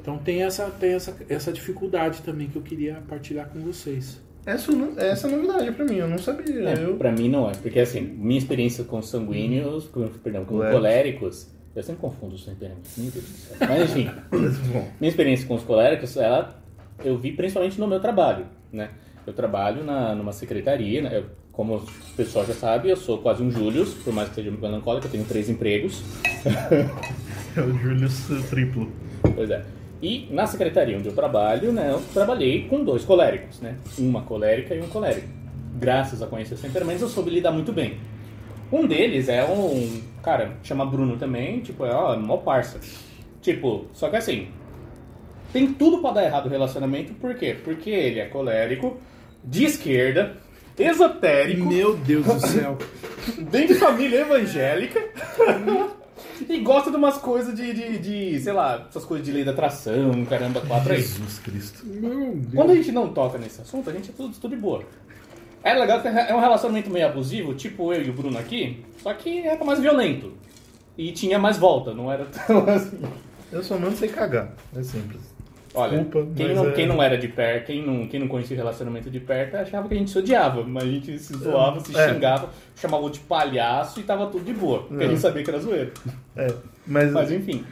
Então tem essa tem essa, essa dificuldade também que eu queria partilhar com vocês. Essa, essa é novidade pra mim, eu não sabia. É, eu... Pra mim não é, porque assim, minha experiência com sanguíneos, com, perdão, com Coléricos. coléricos, eu sempre confundo os temperamentos, meu Deus do céu. Mas enfim, minha experiência com os coléricos, ela, eu vi principalmente no meu trabalho, né? Eu trabalho na, numa secretaria, né? Eu, como o pessoal já sabe, eu sou quase um Július, por mais que seja melancólico, eu tenho três empregos. é o Julius triplo. Pois é. E na secretaria onde eu trabalho, né, eu trabalhei com dois coléricos, né? Uma colérica e um colérico. Graças a conhecer os temperamentos, eu soube lidar muito bem. Um deles é um cara, chama Bruno também, tipo, é ó, mó parça. Tipo, só que assim, tem tudo pra dar errado o relacionamento, por quê? Porque ele é colérico, de esquerda, esotérico, Meu Deus do céu. bem de família evangélica. e gosta de umas coisas de, de, de, sei lá, essas coisas de lei da atração, caramba, quatro aí. Jesus Cristo. Meu Deus. Quando a gente não toca nesse assunto, a gente é tudo, tudo de boa. É legal que é um relacionamento meio abusivo, tipo eu e o Bruno aqui, só que era mais violento. E tinha mais volta, não era tão assim. Eu só não sei cagar, é simples. Olha, Desculpa, quem, não, é- quem não era de perto, quem não, quem não conhecia o relacionamento de perto, achava que a gente se odiava, mas a gente se zoava, se É. xingava, chamava de palhaço e tava tudo de boa, porque a É. gente sabia que era zoeiro. É, mas, Mas enfim,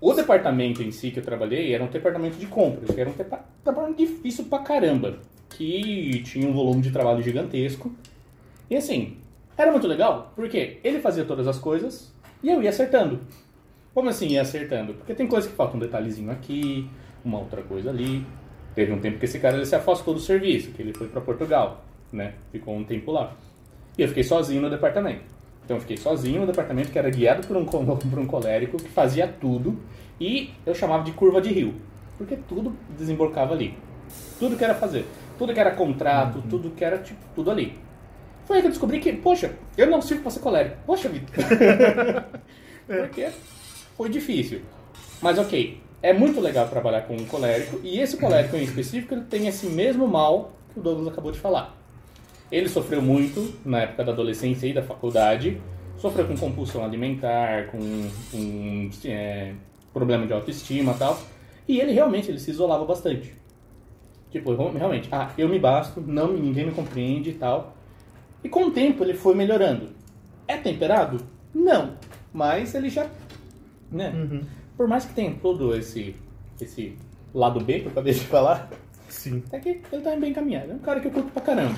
o departamento em si que eu trabalhei era um departamento de compras, que era um depa- departamento difícil pra caramba, que tinha um volume de trabalho gigantesco. E assim, era muito legal, porque ele fazia todas as coisas e eu ia acertando. Como assim ia acertando? Porque tem coisa que falta um detalhezinho aqui, uma outra coisa ali. Teve um tempo que esse cara ele se afastou do serviço, que ele foi pra Portugal, né? Ficou um tempo lá. E eu fiquei sozinho no departamento. Então eu fiquei sozinho no departamento que era guiado por um, por um colérico que fazia tudo e eu chamava de curva de rio, porque tudo desembarcava ali. Tudo que era fazer, tudo que era contrato, tudo que era tipo, tudo ali. Foi aí que eu descobri que, poxa, eu não sirvo pra ser colérico. Poxa vida. porque foi difícil. Mas ok, é muito legal trabalhar com um colérico e esse colérico em específico ele tem esse mesmo mal que o Douglas acabou de falar. Ele sofreu muito na época da adolescência e da faculdade. Sofreu com compulsão alimentar, com, com, é, problema de autoestima e tal. E ele realmente ele se isolava bastante. Tipo, realmente, ah, eu me basto, não, ninguém me compreende e tal. E com o tempo ele foi melhorando. É temperado? Não. Mas ele já. Né? Por mais que tenha todo esse, esse lado B que eu acabei de falar, sim. é que ele tá bem encaminhado. É um cara que eu curto pra caramba.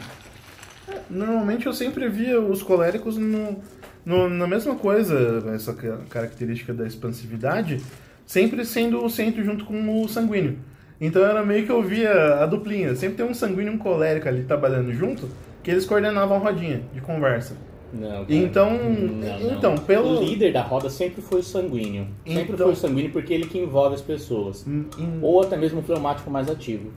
Normalmente eu sempre via os coléricos no, no- na mesma coisa, essa ca- característica da expansividade, sempre sendo o centro junto com o sanguíneo. Então era meio que eu via a duplinha, sempre tem um sanguíneo e um colérico ali trabalhando junto, que eles coordenavam a rodinha de conversa. Não, cara. Então, Não, não. então, pelo O líder da roda sempre foi o sanguíneo. Sempre Então- foi o sanguíneo porque ele que envolve as pessoas. Em- em- Ou até mesmo o fleumático mais ativo.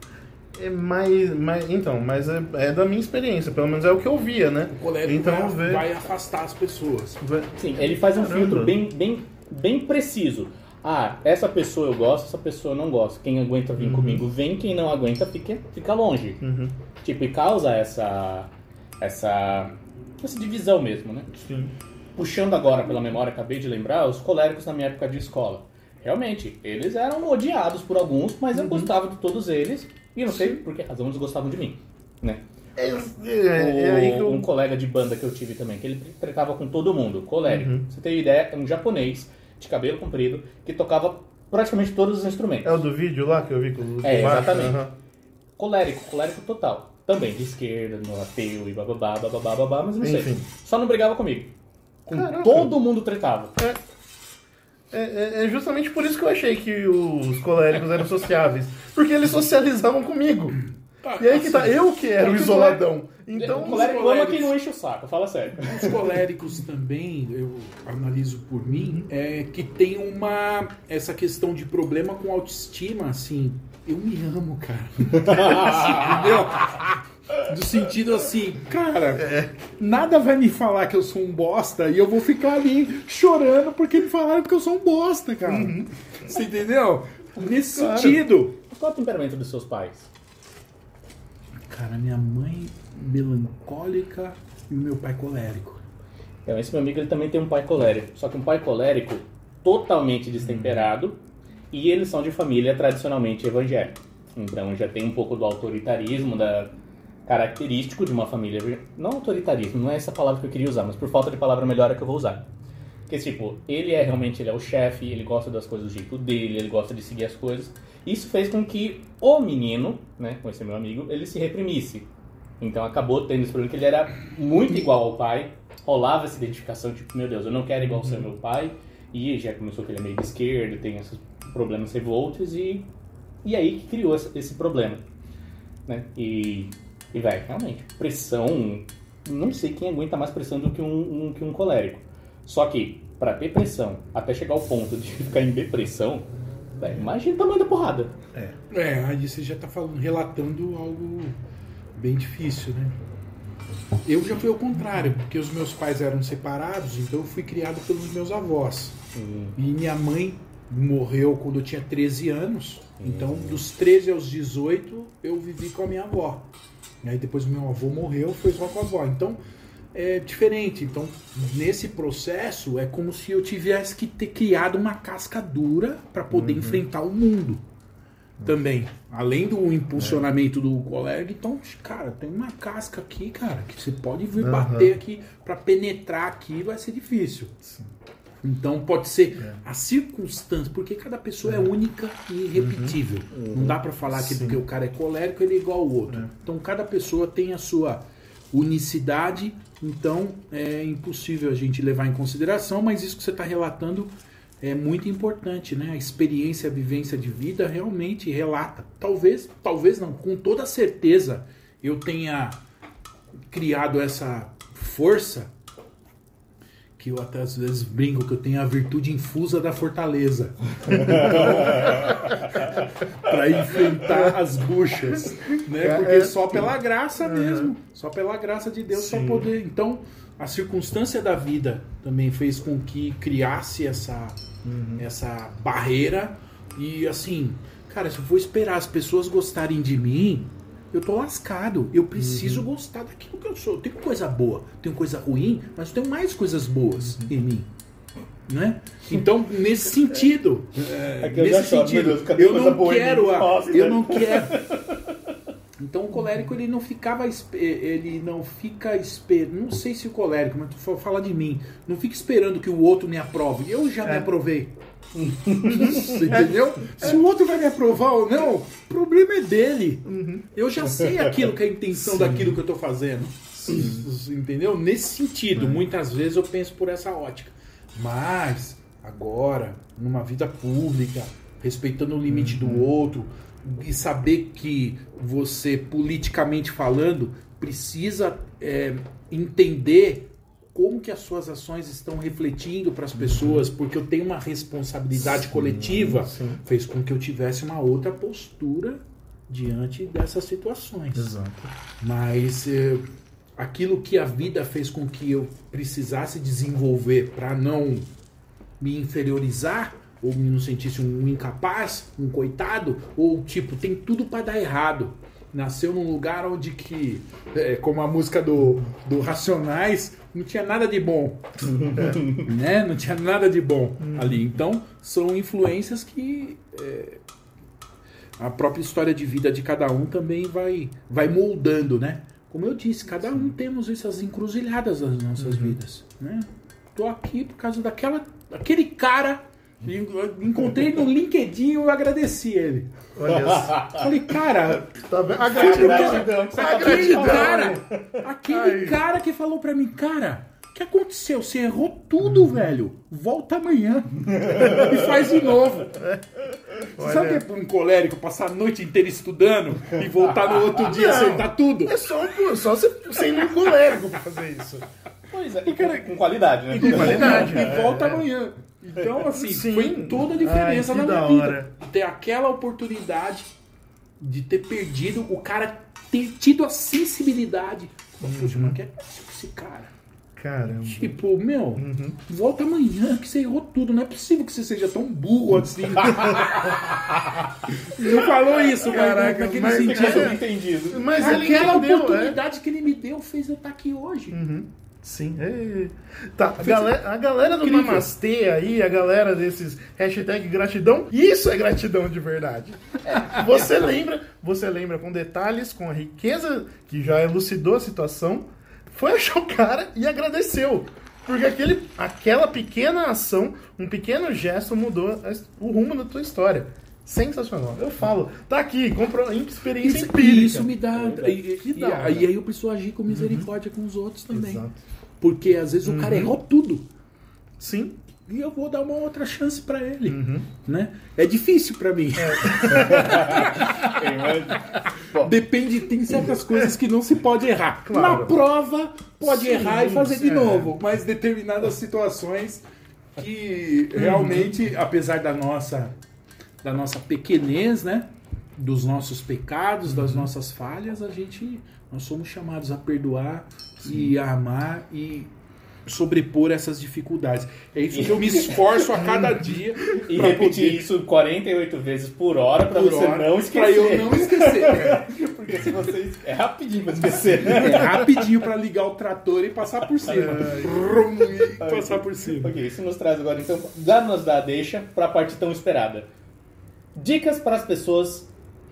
É mais, mais, então, mas é, é da minha experiência, pelo menos é o que eu via, né? O colérico então vai, vai afastar as pessoas. Sim, ele faz um Caramba. filtro bem, bem, bem preciso. Ah, essa pessoa eu gosto, essa pessoa eu não gosto. Quem aguenta vir comigo vem, quem não aguenta fica, fica longe. Uhum. Tipo, e causa essa, essa, essa divisão mesmo, né? Sim. Puxando agora pela memória, acabei de lembrar, os coléricos na minha época de escola. Realmente, eles eram odiados por alguns, mas eu gostava de todos eles. E não sei por que razão eles gostavam de mim, né? É, é- é eu... Um colega de banda que eu tive também, que ele tratava com todo mundo, colérico. Uhum. Você tem ideia, é um japonês de cabelo comprido que tocava praticamente todos os instrumentos. É o do vídeo lá que eu vi com o É, exatamente. Aham. Colérico, colérico total. Também de esquerda, no ateu e bababá, bababá, babá, mas não sei. Enfim. Só não brigava comigo. Com Caraca. todo mundo tretava. É, é- é justamente por isso que eu achei que os coléricos eram sociáveis. Porque eles socializavam comigo. E aí que tá, eu que era o isoladão. Então, o colérico ama coléricos- quem não enche o saco, fala sério. Os coléricos também, eu analiso por mim, é que tem uma essa questão de problema com autoestima, assim. Eu me amo, cara. Entendeu? Do sentido assim, cara, nada vai me falar que eu sou um bosta e eu vou ficar ali chorando porque me falaram que eu sou um bosta, cara. Você entendeu? Nesse Claro. sentido. Qual é o temperamento dos seus pais? Cara, minha mãe melancólica, e o meu pai colérico. Então, esse meu amigo ele também tem um pai colérico. Só que um pai colérico totalmente destemperado e eles são de família tradicionalmente evangélica. Então já tem um pouco do autoritarismo, da característico de uma família. Não autoritarismo, não é essa palavra que eu queria usar, mas por falta de palavra melhor é que eu vou usar. Porque, tipo, ele é realmente ele é o chefe, ele gosta das coisas do jeito dele, ele gosta de seguir as coisas. Isso fez com que o menino, né, com esse meu amigo, ele se reprimisse. Então acabou tendo esse problema que ele era muito igual ao pai, rolava essa identificação, tipo, meu Deus, eu não quero igual ser meu pai, e já começou que ele é meio de esquerda, tem esses problemas revoltos, e, e aí que criou esse, esse problema. Né? E, e vai, realmente, pressão, não sei quem aguenta mais pressão do que um, um que um colérico. Só que, para ter pressão, até chegar ao ponto de ficar em depressão, véio, imagina o tamanho da porrada. É. é, aí você já tá falando, relatando algo bem difícil, né? Eu já fui ao contrário, porque os meus pais eram separados, então eu fui criado pelos meus avós. Uhum. E minha mãe morreu quando eu tinha 13 anos. Então, dos 13 aos 18, eu vivi com a minha avó. E aí depois meu avô morreu, foi só com a avó. Então, é diferente. Então, nesse processo, é como se eu tivesse que ter criado uma casca dura para poder uhum. enfrentar o mundo também. Além do impulsionamento é. do colega, então, cara, tem uma casca aqui, cara, que você pode vir uhum. bater aqui para penetrar aqui, vai ser difícil. Sim. Então pode ser é. a circunstância, porque cada pessoa é, é única e irrepetível. Uhum. Não dá para falar que porque o cara é colérico ele é igual ao outro. É. Então cada pessoa tem a sua unicidade, então é impossível a gente levar em consideração, mas isso que você está relatando é muito importante, né? A experiência, a vivência de vida realmente relata. Talvez, talvez não, com toda certeza eu tenha criado essa força que eu até às vezes brinco que eu tenho a virtude infusa da fortaleza para enfrentar as buchas, né? É, Porque é, só pela graça mesmo, só pela graça de Deus para poder. Então, a circunstância da vida também fez com que criasse essa uhum. essa barreira. E assim, cara, se eu for esperar as pessoas gostarem de mim, eu tô lascado. Eu preciso uhum. gostar daquilo que eu sou. Eu tenho coisa boa, tenho coisa ruim, mas eu tenho mais coisas boas uhum. em mim. Né? Então, nesse sentido, é, nesse sentido, Deus, eu não quero a, eu né? não quero então o colérico ele não ficava ele não fica esperando, não sei se o colérico, mas tu fala de mim, não fica esperando que o outro me aprove. Eu já é. me aprovei. Entendeu? Se o outro vai me aprovar ou não, o problema é dele. Uhum. Eu já sei aquilo que é a intenção Sim. daquilo que eu estou fazendo. Sim. Entendeu? Nesse sentido, é. muitas vezes eu penso por essa ótica. Mas agora, numa vida pública, respeitando o limite uhum. do outro, e saber que você, politicamente falando, precisa é, entender como que as suas ações estão refletindo para as pessoas, porque eu tenho uma responsabilidade sim, coletiva, sim. fez com que eu tivesse uma outra postura diante dessas situações. Exato. Mas é, aquilo que a vida fez com que eu precisasse desenvolver para não me inferiorizar, ou me sentisse um incapaz, um coitado, ou tipo, tem tudo para dar errado. Nasceu num lugar onde que, é, como a música do, do Racionais, não tinha nada de bom. né? Não tinha nada de bom ali. Então, são influências que é, a própria história de vida de cada um também vai, vai moldando, né? Como eu disse, cada um temos essas encruzilhadas nas nossas uhum. vidas, né? Tô aqui por causa daquela, daquele cara Encontrei no LinkedIn e eu agradeci ele. Olha Falei, cara. Tá bem? A gratidão. Aquele cara. Aquele cara que falou pra mim, cara. O que aconteceu? Você errou tudo, velho. Volta amanhã. e faz de novo. Você sabe o que é um colérico passar a noite inteira estudando e voltar no outro dia acertar tudo? É só, só você sendo um colérico pra fazer isso. Pois é, e cara, com qualidade, né? E com qualidade. E volta amanhã. Então, assim, Sim. foi toda a diferença Ai, na minha vida. Ter aquela oportunidade de ter perdido, o cara ter tido a sensibilidade. Uhum. Poxa, mas que é esse cara? Caramba. Tipo, meu, Uhum. volta amanhã que você errou tudo. Não é possível que você seja tão burro assim. Não falou isso, Caraca, naquele mas- sentido. mas- entendido. Mas ele Aquela entendeu, é. oportunidade que ele me deu fez eu estar aqui hoje. Uhum. Sim. É. Tá, a galera, a galera do Incrível. Namastê aí, a galera desses hashtag gratidão, isso é gratidão de verdade. Você lembra, você lembra com detalhes, com a riqueza que já elucidou a situação, foi achar o cara e agradeceu. Porque aquele, aquela pequena ação, um pequeno gesto mudou o rumo da tua história. Sensacional. Eu falo, tá aqui, compro, experiência Isso, empírica. isso me dá. E, Que e- e- hora. e aí eu preciso agir com misericórdia com os outros também. Exato. Porque às vezes o cara Uhum. errou tudo. Sim. E eu vou dar uma outra chance pra ele. Uhum. Né? É difícil pra mim. Depende, tem certas coisas que não se pode errar. Claro. Na prova, pode Sim, errar e fazer de é. novo. Mas determinadas situações que realmente, apesar da nossa, da nossa pequenez, né? Dos nossos pecados, das nossas falhas, a gente. Nós somos chamados a perdoar e a amar e sobrepor essas dificuldades. É isso que eu me esforço a cada dia E pra repetir poder- isso 48 vezes por hora pra por você hora, não pra esquecer. eu não esquecer. Porque se você... É rapidinho pra esquecer. É rapidinho pra ligar o trator e passar por cima. Rum, e passar por cima. Ok, isso nos traz agora, então, dá-nos da deixa para a parte tão esperada. Dicas para as pessoas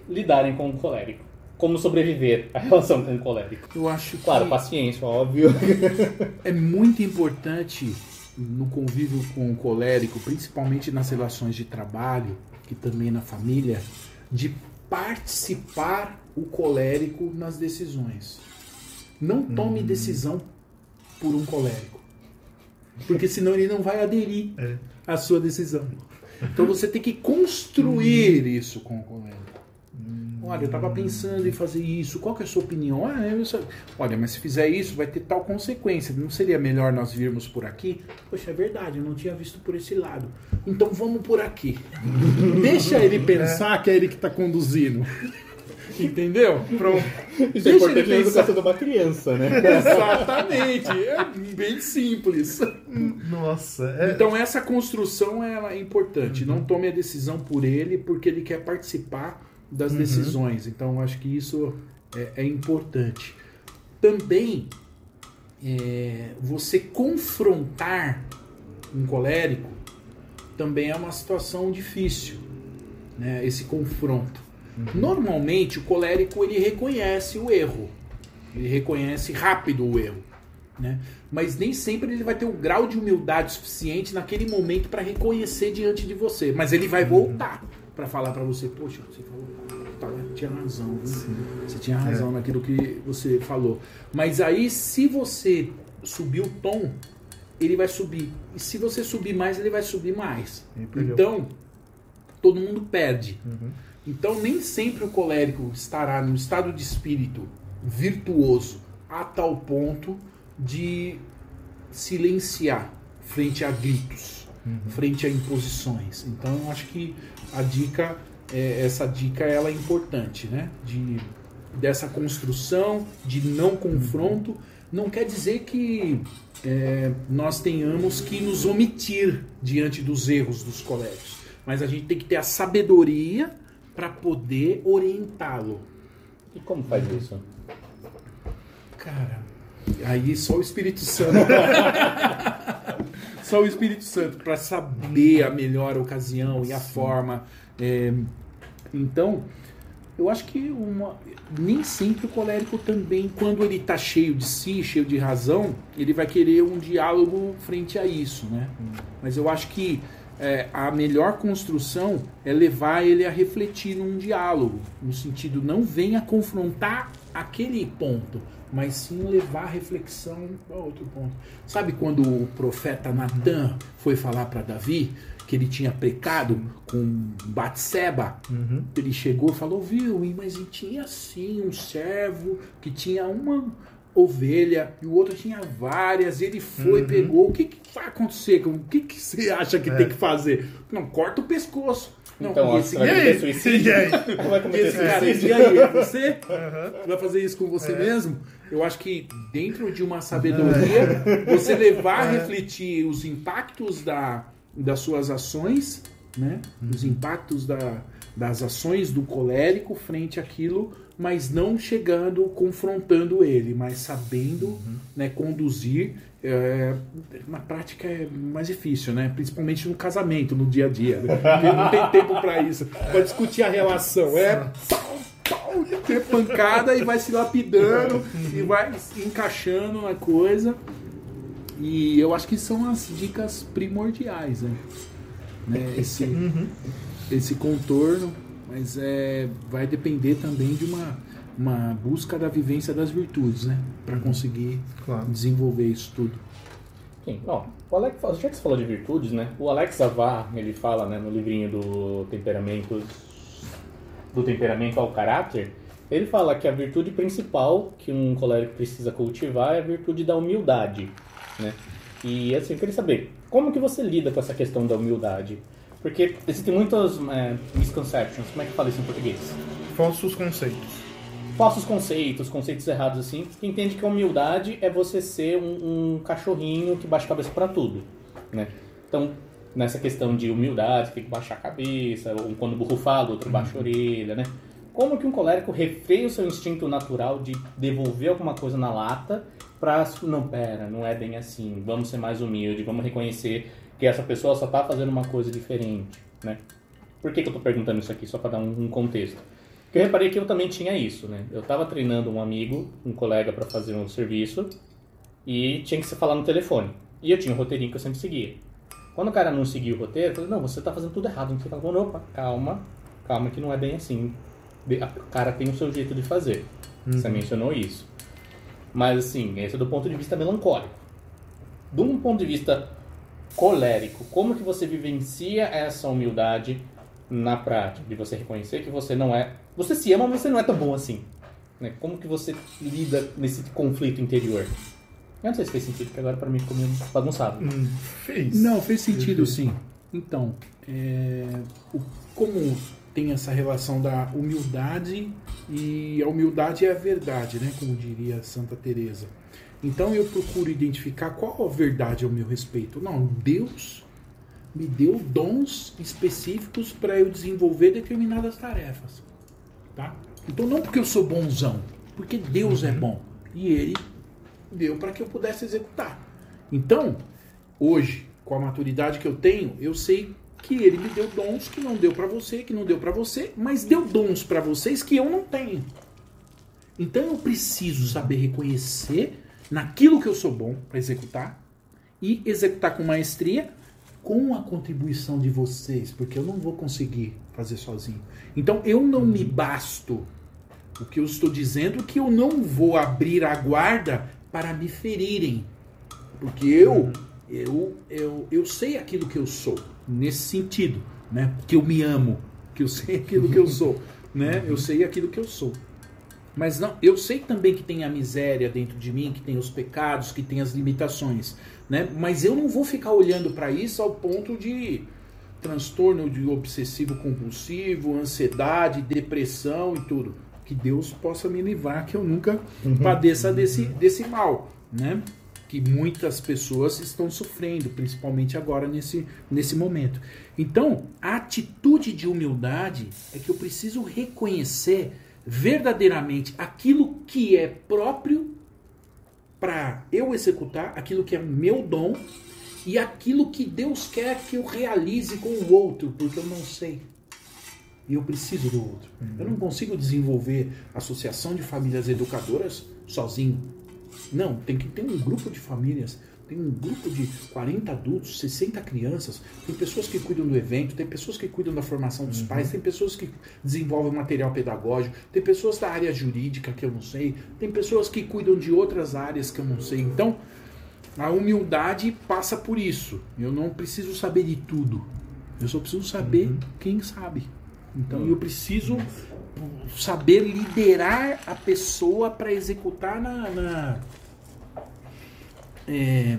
lidarem com o colérico. Como sobreviver à relação com o colérico. Eu acho que Claro, paciência, óbvio. é muito importante no convívio com o colérico, principalmente nas relações de trabalho, e também na família, de participar o colérico nas decisões. Não tome decisão por um colérico. Porque senão ele não vai aderir É. à sua decisão. Então você tem que construir isso com o colérico. Olha, eu estava pensando em fazer isso. Qual que é a sua opinião? Ah, só- Olha, mas se fizer isso, vai ter tal consequência. Não seria melhor nós virmos por aqui? Poxa, é verdade, eu não tinha visto por esse lado. Então vamos por aqui. Deixa ele pensar que é ele que está conduzindo. Entendeu? Pronto. Isso é importante na educação de uma criança, né? Exatamente. É bem simples. Nossa, é. Então essa construção ela é importante. Não tome a decisão por ele porque ele quer participar das decisões. Então acho que isso é, é importante. Também é, você confrontar um colérico também é uma situação difícil, né? Esse confronto. Normalmente o colérico ele reconhece o erro, ele reconhece rápido o erro, né? Mas nem sempre ele vai ter um grau de humildade suficiente naquele momento para reconhecer diante de você. Mas ele vai voltar para falar para você, poxa, você falou, tá, tinha razão, você tinha razão naquilo que você falou. Mas aí se você subir o tom, ele vai subir. E se você subir mais, ele vai subir mais. Então, todo mundo perde. Uhum. Então, nem sempre o colérico estará num estado de espírito virtuoso a tal ponto de silenciar frente a gritos, frente a imposições. Então, eu acho que a dica, é, essa dica, ela é importante, né? De dessa construção de não confronto, não quer dizer que é, nós tenhamos que nos omitir diante dos erros dos colegas, mas a gente tem que ter a sabedoria para poder orientá-lo. E como faz isso? Cara, aí só o Espírito Santo. só o Espírito Santo para saber a melhor ocasião e a forma. é, então, eu acho que uma, nem sempre o colérico também, quando ele está cheio de si, cheio de razão, ele vai querer um diálogo frente a isso, né? Mas eu acho que é, a melhor construção é levar ele a refletir num diálogo, no sentido não venha confrontar aquele ponto, mas sim levar a reflexão a outro ponto. Sabe quando o profeta Natan foi falar para Davi que ele tinha pecado com Batseba? Uhum. Ele chegou e falou, viu, mas e tinha sim um servo que tinha uma ovelha e o outro tinha várias. Ele foi, Uhum. pegou. O que, que vai acontecer? O que, que você acha que É. tem que fazer? Não, corta o pescoço. Não, Então, ó, esse, vai cometer suicídio? E vai cometer esse cara, suicídio? e aí, é você? Aham. Vai fazer isso com você É. mesmo? Eu acho que dentro de uma sabedoria, você levar a refletir os impactos da, das suas ações, né? Os impactos da, das ações do colérico frente àquilo, mas não chegando, confrontando ele, mas sabendo né, conduzir. é, na prática é mais difícil, né? Principalmente no casamento, no dia a dia. né? Não tem tempo para isso. Para discutir a relação. É pau, pau, ter pancada e vai se lapidando e vai encaixando na coisa. E eu acho que são as dicas primordiais, né? Né, Esse, Uhum. esse contorno, mas é, vai depender também de uma, uma busca da vivência das virtudes, né? Para conseguir Claro. desenvolver isso tudo. Sim, ó, o Alex, já que você falou de virtudes, né? O Alex Avar, ele fala, né, no livrinho do temperamento do temperamento ao caráter, ele fala que a virtude principal que um colérico precisa cultivar é a virtude da humildade, né? E assim, eu queria saber, como que você lida com essa questão da humildade? Porque existem muitas é, misconceptions, como é que fala isso em português? Falsos conceitos. falsos conceitos, conceitos errados assim, que entende que a humildade é você ser um, um cachorrinho que baixa a cabeça para tudo, né? Então, nessa questão de humildade, tem que baixar a cabeça, ou quando o burro fala, o outro baixa a orelha, né? Como que um colérico refreia o seu instinto natural de devolver alguma coisa na lata pra, não, pera, não é bem assim, vamos ser mais humilde, vamos reconhecer que essa pessoa só tá fazendo uma coisa diferente, né? Por que, que eu tô perguntando isso aqui? Só para dar um, um contexto. Porque eu reparei que eu também tinha isso, né? Eu tava treinando um amigo, um colega para fazer um serviço e tinha que se falar no telefone. E eu tinha um roteirinho que eu sempre seguia. Quando o cara não seguia o roteiro, eu falei, não, você tá fazendo tudo errado. Você tá falando, opa, calma, calma que não é bem assim. O cara tem o seu jeito de fazer. Você mencionou isso. Mas assim, esse é do ponto de vista melancólico. De um ponto de vista colérico, como que você vivencia essa humildade na prática? De você reconhecer que você não é... Você se ama, mas você não é tão bom assim. Né? Como que você lida nesse conflito interior? Eu não sei se fez sentido, porque agora para mim ficou meio bagunçado. Hum, fez. Não, fez sentido sim. Então, é, o- como tem essa relação da humildade e a humildade é a verdade, né? Como diria Santa Teresa. Então eu procuro identificar qual a verdade ao meu respeito. Não, Deus me deu dons específicos para eu desenvolver determinadas tarefas, tá? Então não porque eu sou bonzão, porque Deus é bom e Ele deu para que eu pudesse executar. Então hoje, com a maturidade que eu tenho, eu sei que ele me deu dons que não deu para você, que não deu para você, mas deu dons para vocês que eu não tenho. Então eu preciso saber reconhecer naquilo que eu sou bom para executar e executar com maestria com a contribuição de vocês, porque eu não vou conseguir fazer sozinho. Então eu não me basto. O que eu estou dizendo é que eu não vou abrir a guarda para me ferirem. Porque eu, eu, eu, eu sei aquilo que eu sou, nesse sentido, né? Que eu me amo, que eu sei aquilo que eu sou, né? Eu sei aquilo que eu sou. Mas não, eu sei também que tem a miséria dentro de mim, que tem os pecados, que tem as limitações, né? Mas eu não vou ficar olhando para isso ao ponto de transtorno de obsessivo compulsivo, ansiedade, depressão e tudo. Que Deus possa me livrar que eu nunca padeça desse, desse mal, né? Que muitas pessoas estão sofrendo, principalmente agora nesse, nesse momento. Então, a atitude de humildade é que eu preciso reconhecer verdadeiramente aquilo que é próprio para eu executar, aquilo que é meu dom e aquilo que Deus quer que eu realize com o outro, porque eu não sei. E eu preciso do outro. Eu não consigo desenvolver associação de famílias educadoras sozinho. Não, tem que ter um grupo de famílias, tem um grupo de 40 adultos, 60 crianças, tem pessoas que cuidam do evento, tem pessoas que cuidam da formação dos pais, tem pessoas que desenvolvem material pedagógico, tem pessoas da área jurídica que eu não sei, tem pessoas que cuidam de outras áreas que eu não sei. Então, a humildade passa por isso. Eu não preciso saber de tudo. Eu só preciso saber quem sabe. Então eu preciso saber liderar a pessoa para executar na, na é,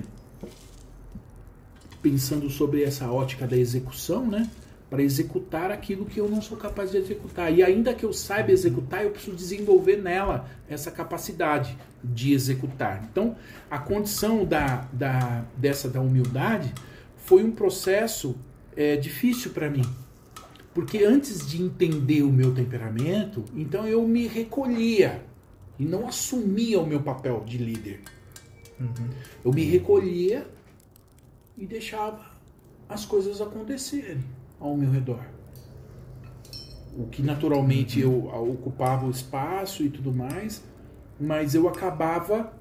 pensando sobre essa ótica da execução, né? Para executar aquilo que eu não sou capaz de executar. E ainda que eu saiba executar, eu preciso desenvolver nela essa capacidade de executar. Então, a condição da, da, dessa da humildade foi um processo é, difícil para mim. Porque antes de entender o meu temperamento, então eu me recolhia e não assumia o meu papel de líder. Uhum. Eu me recolhia e deixava as coisas acontecerem ao meu redor. O que naturalmente eu ocupava o espaço e tudo mais, mas eu acabava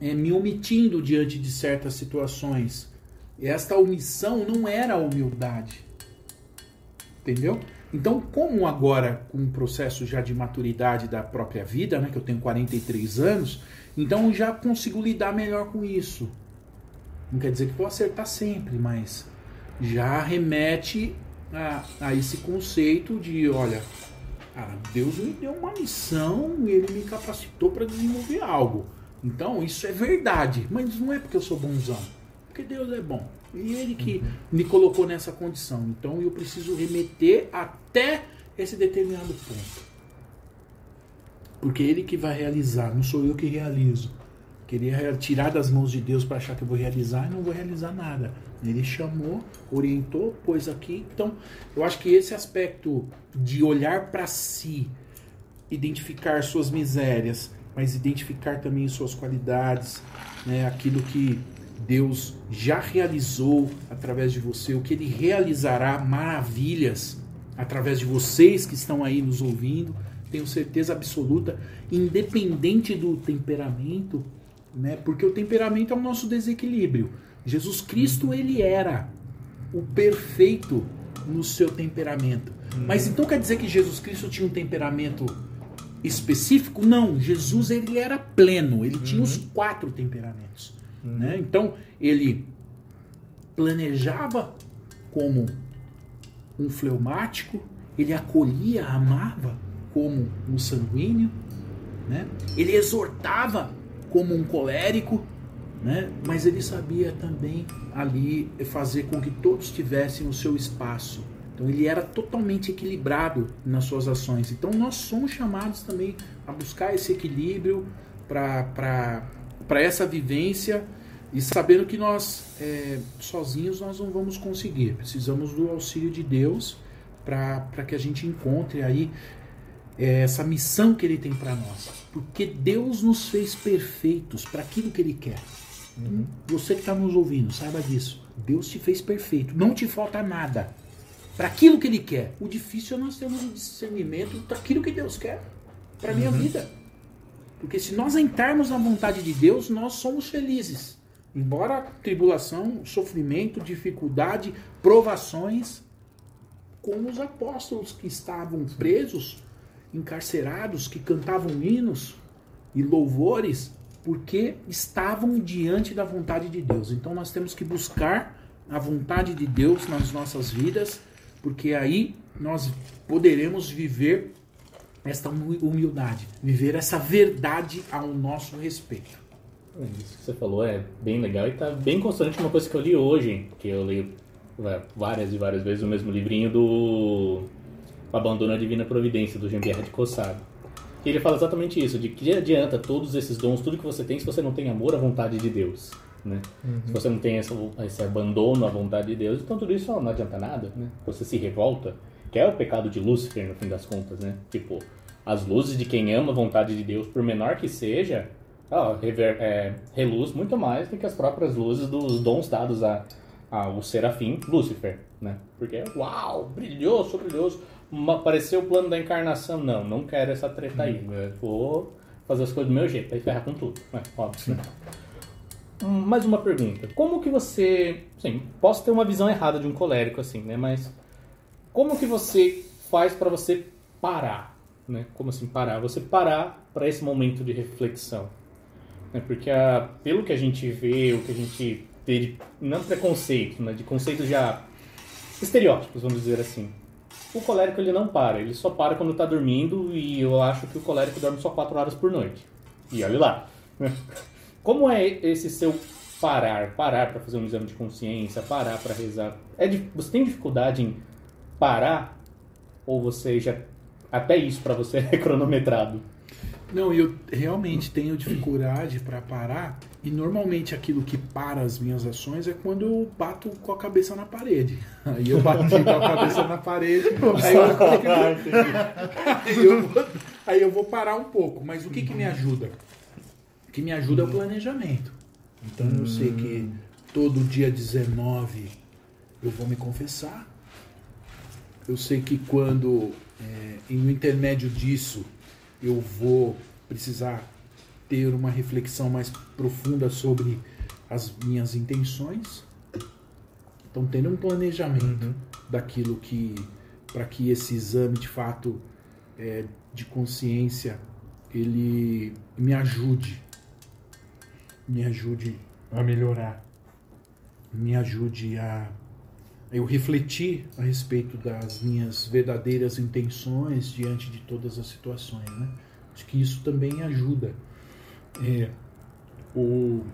é, me omitindo diante de certas situações. E esta omissão não era humildade. Entendeu? Então, como agora, com um processo já de maturidade da própria vida, né, que eu tenho 43 anos, então já consigo lidar melhor com isso. Não quer dizer que vou acertar sempre, mas já remete a, a esse conceito de, olha, ah, Deus me deu uma missão e ele me capacitou para desenvolver algo. Então isso é verdade, mas não é porque eu sou bonzão, porque Deus é bom. E ele que me colocou nessa condição. Então eu preciso remeter até esse determinado ponto. Porque ele que vai realizar, não sou eu que realizo. Queria tirar das mãos de Deus para achar que eu vou realizar e não vou realizar nada. Ele chamou, orientou, pôs aqui. Então, eu acho que esse aspecto de olhar para si, identificar suas misérias, mas identificar também suas qualidades, né, aquilo que Deus já realizou através de você, o que ele realizará maravilhas através de vocês que estão aí nos ouvindo, tenho certeza absoluta, independente do temperamento, né? Porque o temperamento é o nosso desequilíbrio. Jesus Cristo ele era o perfeito no seu temperamento. Uhum. Mas então quer dizer que Jesus Cristo tinha um temperamento específico? Não, Jesus ele era pleno, ele tinha os uhum. quatro temperamentos. Né? Então ele planejava como um fleumático, ele acolhia, amava como um sanguíneo, né? ele exortava como um colérico, né? mas ele sabia também ali fazer com que todos tivessem o seu espaço. Então ele era totalmente equilibrado nas suas ações. Então nós somos chamados também a buscar esse equilíbrio para essa vivência e sabendo que nós é, sozinhos nós não vamos conseguir. Precisamos do auxílio de Deus para que a gente encontre aí é, essa missão que Ele tem para nós. Porque Deus nos fez perfeitos para aquilo que Ele quer. Uhum. Você que está nos ouvindo, saiba disso. Deus te fez perfeito. Não te falta nada. Para aquilo que Ele quer. O difícil é nós termos o discernimento daquilo que Deus quer para a minha uhum. vida. Porque se nós entrarmos na vontade de Deus, nós somos felizes. Embora tribulação, sofrimento, dificuldade, provações, como os apóstolos que estavam presos encarcerados que cantavam hinos e louvores porque estavam diante da vontade de Deus. Então nós temos que buscar a vontade de Deus nas nossas vidas, porque aí nós poderemos viver esta humildade, viver essa verdade ao nosso respeito. É, isso que você falou é bem legal e está bem constante uma coisa que eu li hoje, que eu li várias e várias vezes o mesmo livrinho do Abandona a Divina Providência, do Jean-Pierre de Cossado. E ele fala exatamente isso, de que adianta todos esses dons, tudo que você tem, se você não tem amor à vontade de Deus. Né? Uhum. Se você não tem esse, esse, abandono à vontade de Deus, então tudo isso não adianta nada. Né? Você se revolta, que é o pecado de Lúcifer, no fim das contas. Né? Tipo, as luzes de quem ama a vontade de Deus, por menor que seja, ó, rever, é, reluz muito mais do que as próprias luzes dos dons dados a, ao serafim Lúcifer. Né? Porque, uau, brilhoso, brilhoso apareceu o plano da encarnação. Não, não quero essa treta aí. Né? Vou fazer as coisas do meu jeito, aí ferrar com tudo. É, óbvio. Né? Hum, mais uma pergunta. Como que você. Sim, posso ter uma visão errada de um colérico, assim, né? Mas como que você faz para você parar? Né? Como assim parar? Você parar para esse momento de reflexão. Né? Porque a, pelo que a gente vê, o que a gente vê de, não preconceito, né? de conceitos já estereótipos, vamos dizer assim o colérico ele não para, ele só para quando está dormindo e eu acho que o colérico dorme só 4 horas por noite. E olha lá. Como é esse seu parar, parar para fazer um exame de consciência, parar para rezar? É, você tem dificuldade em parar ou você já até isso para você é cronometrado? Não, eu realmente tenho dificuldade para parar e normalmente aquilo que para as minhas ações é quando eu bato com a cabeça na parede. Aí eu bati com a cabeça na parede, aí eu, aí, eu vou, aí eu vou parar um pouco. Mas o que, que me ajuda? O que me ajuda é o planejamento. Então eu sei que todo dia 19 eu vou me confessar. Eu sei que quando, é, no intermédio disso, eu vou precisar ter uma reflexão mais profunda sobre as minhas intenções. Então, tendo um planejamento uhum. daquilo que, para que esse exame de fato é, de consciência ele me ajude, me ajude a melhorar, me ajude a eu refletir a respeito das minhas verdadeiras intenções diante de todas as situações, né? Acho que isso também ajuda. É, o,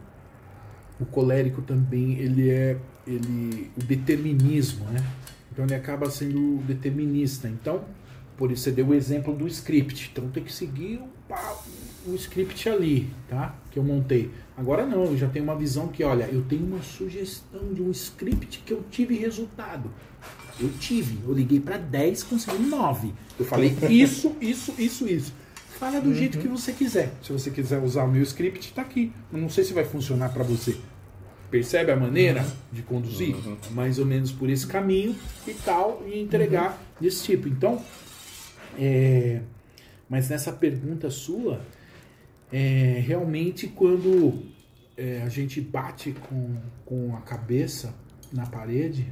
o colérico também ele é ele o determinismo, né? Então ele acaba sendo determinista. Então, por isso você deu o exemplo do script. Então tem que seguir o, o script ali, tá? Que eu montei. Agora não, eu já tenho uma visão que, olha, eu tenho uma sugestão de um script que eu tive resultado. Eu tive, eu liguei para 10, consegui 9. Eu falei isso, isso, isso, isso. Fala do uhum. jeito que você quiser. Se você quiser usar o meu script, está aqui. Eu não sei se vai funcionar para você. Percebe a maneira uhum. de conduzir? Uhum. Mais ou menos por esse caminho e tal, e entregar uhum. desse tipo. Então, é... mas nessa pergunta sua, é, realmente quando é, a gente bate com, com a cabeça na parede,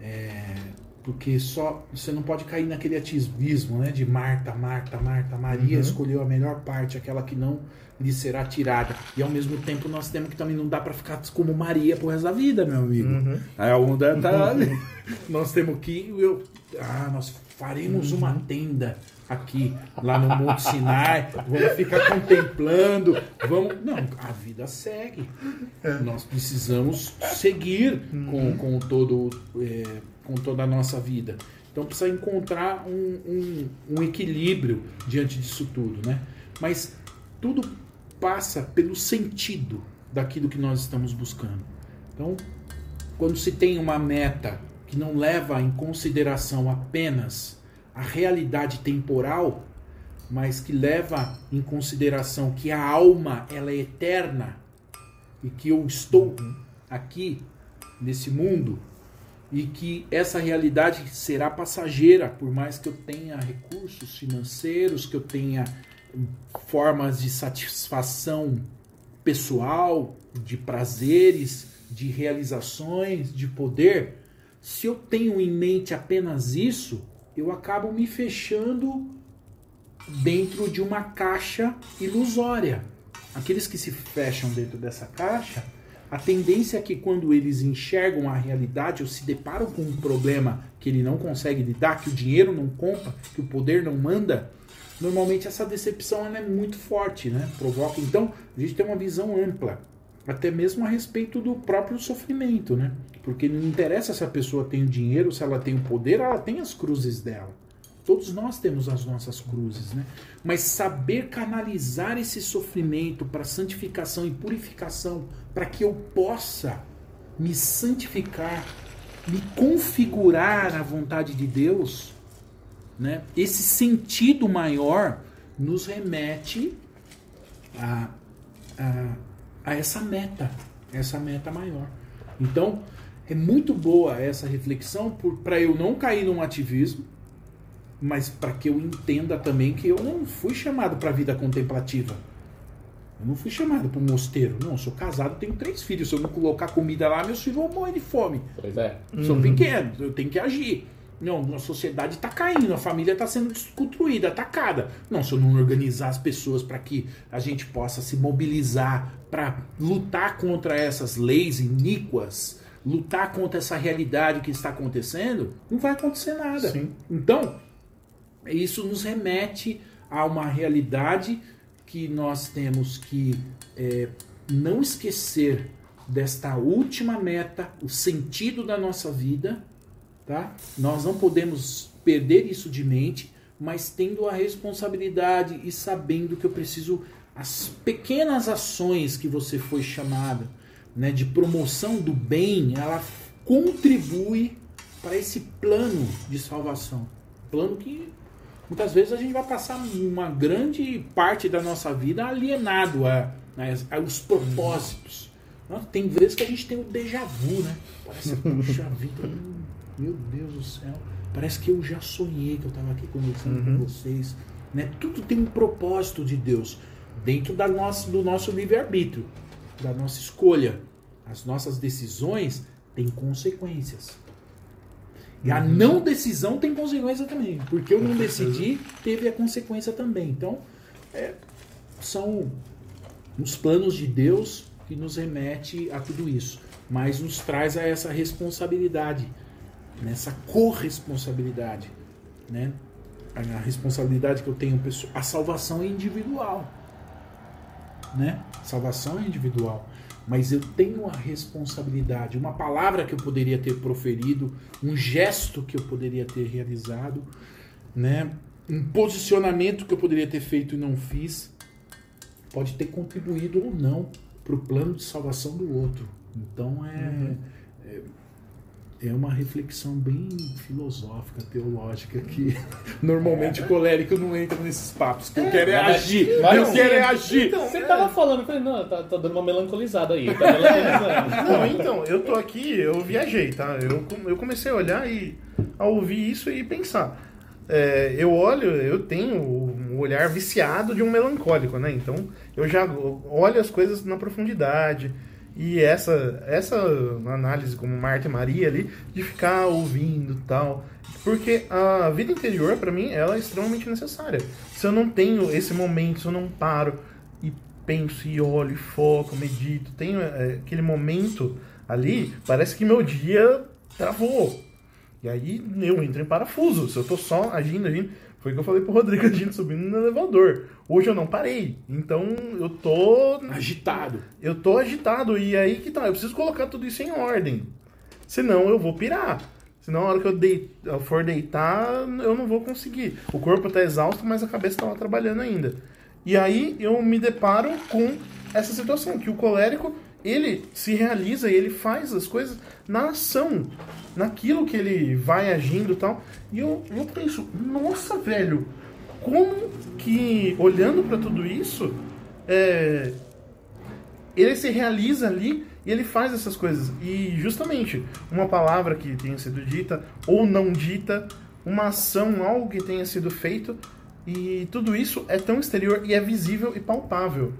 é, porque só você não pode cair naquele ativismo né, de Marta, Marta, Marta, Maria uhum. escolheu a melhor parte, aquela que não lhe será tirada. E ao mesmo tempo nós temos que também não dá para ficar como Maria por resto da vida, meu amigo. Uhum. Aí a onda tá. Uhum. nós temos que. Eu, ah, nós faremos uma uhum. tenda aqui, lá no Monte Sinai, vamos ficar contemplando, vamos. Não, a vida segue. É. Nós precisamos seguir com, uhum. com, todo, é, com toda a nossa vida. Então precisa encontrar um, um, um, equilíbrio diante disso tudo, né? Mas tudo passa pelo sentido daquilo que nós estamos buscando. Então, quando se tem uma meta que não leva em consideração apenas a realidade temporal, mas que leva em consideração que a alma ela é eterna e que eu estou aqui nesse mundo e que essa realidade será passageira, por mais que eu tenha recursos financeiros, que eu tenha formas de satisfação pessoal, de prazeres, de realizações, de poder, se eu tenho em mente apenas isso, eu acabo me fechando dentro de uma caixa ilusória. Aqueles que se fecham dentro dessa caixa, a tendência é que quando eles enxergam a realidade ou se deparam com um problema que ele não consegue lidar, que o dinheiro não compra, que o poder não manda, normalmente essa decepção é muito forte, né? Provoca. Então, a gente tem uma visão ampla, até mesmo a respeito do próprio sofrimento, né? Porque não interessa se a pessoa tem o dinheiro, se ela tem o poder, ela tem as cruzes dela. Todos nós temos as nossas cruzes, né? Mas saber canalizar esse sofrimento para santificação e purificação, para que eu possa me santificar, me configurar à vontade de Deus, né? Esse sentido maior nos remete a, a, a essa meta, essa meta maior. Então, é muito boa essa reflexão para eu não cair num ativismo, mas para que eu entenda também que eu não fui chamado para a vida contemplativa. Eu não fui chamado para um mosteiro. Não, eu sou casado, tenho três filhos. Se eu não colocar comida lá, meus filhos vão morrer de fome. Pois é. São uhum. pequenos, eu tenho que agir. Não, a sociedade está caindo, a família está sendo desconstruída, atacada. Não, se eu não organizar as pessoas para que a gente possa se mobilizar para lutar contra essas leis iníquas, lutar contra essa realidade que está acontecendo, não vai acontecer nada. Sim. Então, isso nos remete a uma realidade que nós temos que é, não esquecer desta última meta, o sentido da nossa vida, tá? Nós não podemos perder isso de mente, mas tendo a responsabilidade e sabendo que eu preciso as pequenas ações que você foi chamada, né, de promoção do bem, ela contribui para esse plano de salvação. Plano que muitas vezes a gente vai passar uma grande parte da nossa vida alienado a, a, a os propósitos. Tem vezes que a gente tem o déjà vu, né? Parece, puxa vida, meu Deus do céu. Parece que eu já sonhei que eu estava aqui conversando uhum. com vocês. Né? Tudo tem um propósito de Deus dentro da nossa, do nosso livre-arbítrio, da nossa escolha. As nossas decisões têm consequências. E a uhum. não decisão tem consequência também. Porque eu não decidi, teve a consequência também. Então, é, são os planos de Deus que nos remete a tudo isso, mas nos traz a essa responsabilidade, nessa corresponsabilidade, né? A responsabilidade que eu tenho, a salvação é individual, né? Salvação é individual, mas eu tenho a responsabilidade, uma palavra que eu poderia ter proferido, um gesto que eu poderia ter realizado, né? Um posicionamento que eu poderia ter feito e não fiz, pode ter contribuído ou não para o plano de salvação do outro. Então é, uhum. é, é, uma reflexão bem filosófica, teológica, que normalmente o colérico não entra nesses papos. Que eu é, quero é agir. eu quero é agir. Então, você estava falando, eu falei, não, tá, tá, dando uma melancolizada aí. Tá melancolizando. não, então, eu tô aqui, eu viajei, tá? Eu, eu comecei a olhar e a ouvir isso e pensar. É, eu olho, eu tenho o olhar viciado de um melancólico, né? Então eu já olho as coisas na profundidade. E essa, essa análise como Marta e Maria ali, de ficar ouvindo tal. Porque a vida interior, para mim, ela é extremamente necessária. Se eu não tenho esse momento, se eu não paro e penso e olho, e foco, medito, tenho é, aquele momento ali, parece que meu dia travou. E aí eu entro em parafuso. Se eu tô só agindo, agindo. Foi o que eu falei pro Rodrigo agindo subindo no elevador. Hoje eu não parei. Então eu tô. Agitado. Eu tô agitado. E aí que tá. Eu preciso colocar tudo isso em ordem. Senão eu vou pirar. Senão, a hora que eu, deit, eu for deitar, eu não vou conseguir. O corpo tá exausto, mas a cabeça tá lá trabalhando ainda. E aí eu me deparo com essa situação, que o colérico ele se realiza e ele faz as coisas na ação, naquilo que ele vai agindo e tal. E eu, eu penso, nossa, velho, como que, olhando para tudo isso, é, ele se realiza ali e ele faz essas coisas. E justamente, uma palavra que tenha sido dita ou não dita, uma ação, algo que tenha sido feito, e tudo isso é tão exterior e é visível e palpável.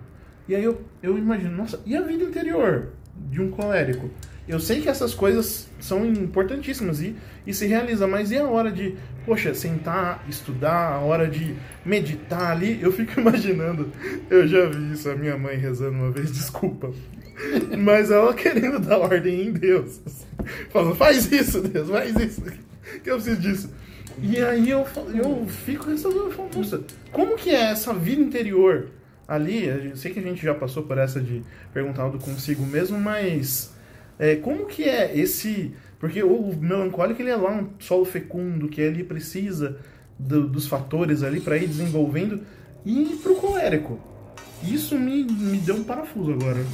E aí eu, eu imagino, nossa, e a vida interior de um colérico? Eu sei que essas coisas são importantíssimas e, e se realiza, mas e a hora de, poxa, sentar, estudar, a hora de meditar ali? Eu fico imaginando, eu já vi isso, a minha mãe rezando uma vez, desculpa, mas ela querendo dar ordem em Deus. Falando, faz isso, Deus, faz isso, que eu preciso disso. E aí eu, eu fico pensando, nossa, como que é essa vida interior? Ali, eu sei que a gente já passou por essa de perguntar do consigo mesmo, mas é, como que é esse... Porque o melancólico ele é lá um solo fecundo, que ele precisa do, dos fatores ali para ir desenvolvendo. E pro colérico, isso me, me deu um parafuso agora.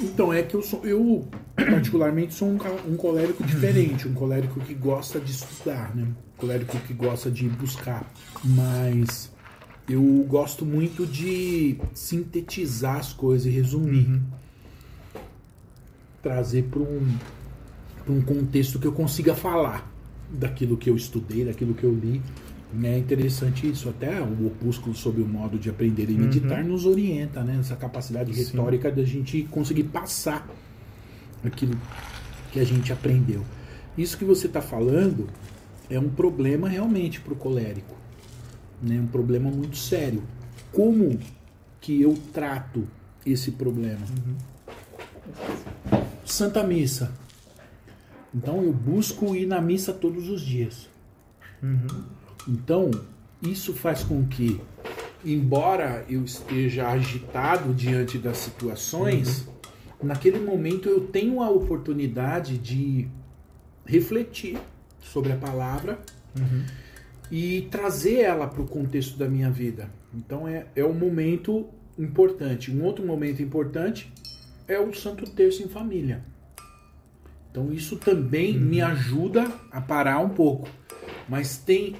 Então, é que eu sou, eu particularmente sou um, um colérico diferente, um colérico que gosta de estudar, né? Um colérico que gosta de buscar. Mas eu gosto muito de sintetizar as coisas e resumir. Uhum. Trazer para um, um contexto que eu consiga falar daquilo que eu estudei, daquilo que eu li. É interessante isso. Até o opúsculo sobre o modo de aprender e meditar uhum. nos orienta, né? Essa capacidade retórica da gente conseguir passar aquilo que a gente aprendeu. Isso que você está falando é um problema realmente para o colérico né, um problema muito sério. Como que eu trato esse problema? Uhum. Santa Missa. Então eu busco ir na missa todos os dias. Uhum. Então isso faz com que, embora eu esteja agitado diante das situações, naquele momento eu tenho a oportunidade de refletir sobre a palavra Uhum. E trazer ela para o contexto da minha vida. Então é, é um momento importante. Um outro momento importante é o Santo Terço em família. Então isso também me ajuda a parar um pouco. Mas tem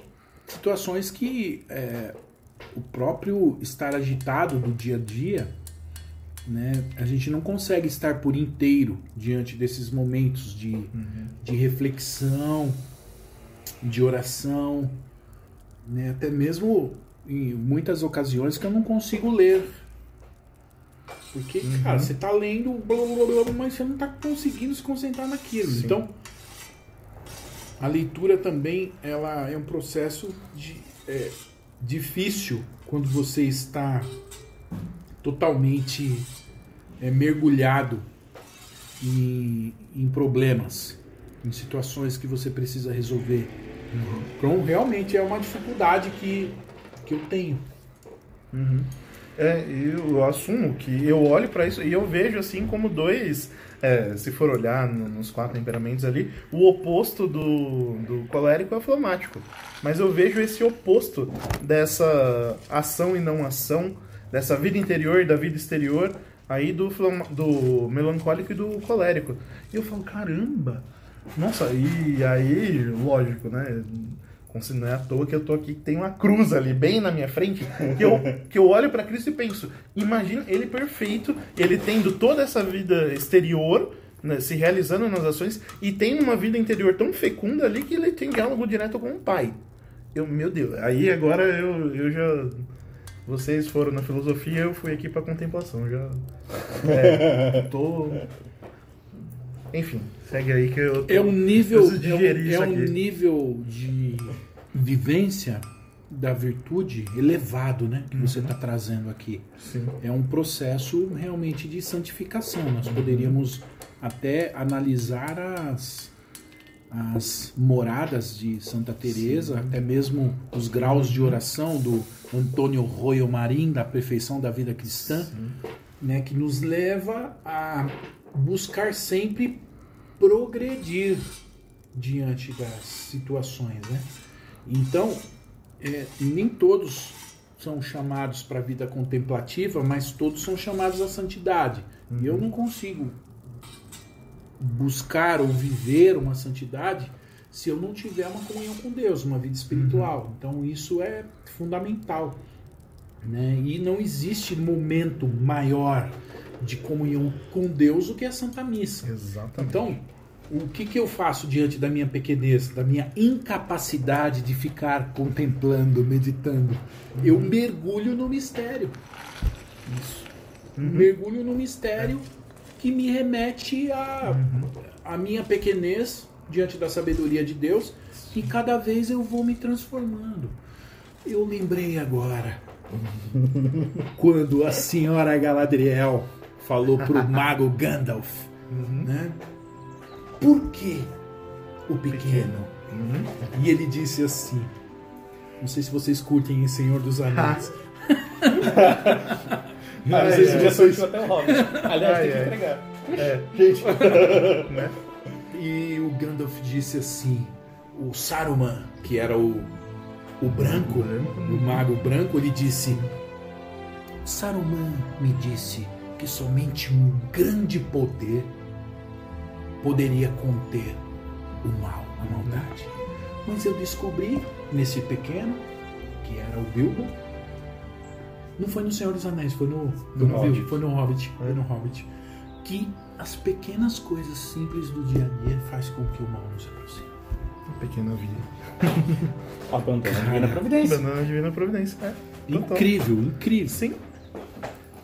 situações que é, o próprio estar agitado do dia a dia, né, a gente não consegue estar por inteiro diante desses momentos de, de reflexão, de oração, né, até mesmo em muitas ocasiões que eu não consigo ler. Porque, cara, você tá lendo, blá, blá, blá, blá, mas você não tá conseguindo se concentrar naquilo. Sim. Então, a leitura também ela é um processo de, é, difícil quando você está totalmente é, mergulhado em, em problemas, em situações que você precisa resolver. Então, realmente é uma dificuldade que, que eu tenho. Uhum. É, eu assumo que eu olho pra isso e eu vejo assim como dois, é, se for olhar no- nos quatro temperamentos ali, o oposto do, do colérico é o fleumático. Mas eu vejo esse oposto dessa ação e não ação, dessa vida interior e da vida exterior, aí do, do melancólico e do colérico. E eu falo, caramba! Nossa, e aí, lógico, né? Não é à toa que eu tô aqui, que tem uma cruz ali, bem na minha frente, que eu, que eu olho pra Cristo e penso, imagina ele perfeito, ele tendo toda essa vida exterior, né, se realizando nas ações, e tem uma vida interior tão fecunda ali que ele tem diálogo direto com o Pai. Eu, meu Deus, aí agora eu, eu já... Vocês foram na filosofia, eu fui aqui pra contemplação, já... É, tô... Enfim, segue aí que eu tô... É um nível, é um, é um nível de vivência da virtude elevado, né? Que você está trazendo aqui. Sim. É um processo realmente de santificação. Nós poderíamos até analisar as, as moradas de Santa Teresa, até mesmo os graus de oração do Antônio Royo Marim, da perfeição da vida cristã, né, que nos leva a buscar sempre progredir diante das situações, né? Então, é, nem todos são chamados para a vida contemplativa, mas todos são chamados à santidade. E eu não consigo buscar ou viver uma santidade se eu não tiver uma comunhão com Deus, uma vida espiritual. Então isso é fundamental. Né? E não existe momento maior de comunhão com Deus do que a Santa Missa. Exatamente. Então, o que, que eu faço diante da minha pequenez, da minha incapacidade de ficar contemplando, meditando? Eu mergulho no mistério. Isso. Mergulho no mistério que me remete à a, minha pequenez diante da sabedoria de Deus e cada vez eu vou me transformando. Eu lembrei agora quando a senhora Galadriel falou pro mago Gandalf, né? Por que o pequeno? E ele disse assim: Não sei se vocês curtem em Senhor dos Anéis. Não Ai, sei se ai. vocês. até o Hobbit. Aliás, Ai, tem que entregar. É, gente. né? E o Gandalf disse assim: O Saruman, que era o, o branco, o mago branco, ele disse: Saruman me disse que somente um grande poder poderia conter o mal, a maldade. Mas eu descobri nesse pequeno, que era o Bilbo, não foi no Senhor dos Anéis, foi no, foi no, Hobbit. Bilbo, foi no Hobbit, foi no Hobbit, que as pequenas coisas simples do dia a dia faz com que o mal nos aproxime. Pequena vida. Abandona a divina providência. Banana Divina Providência. É. Incrível, incrível. Sim.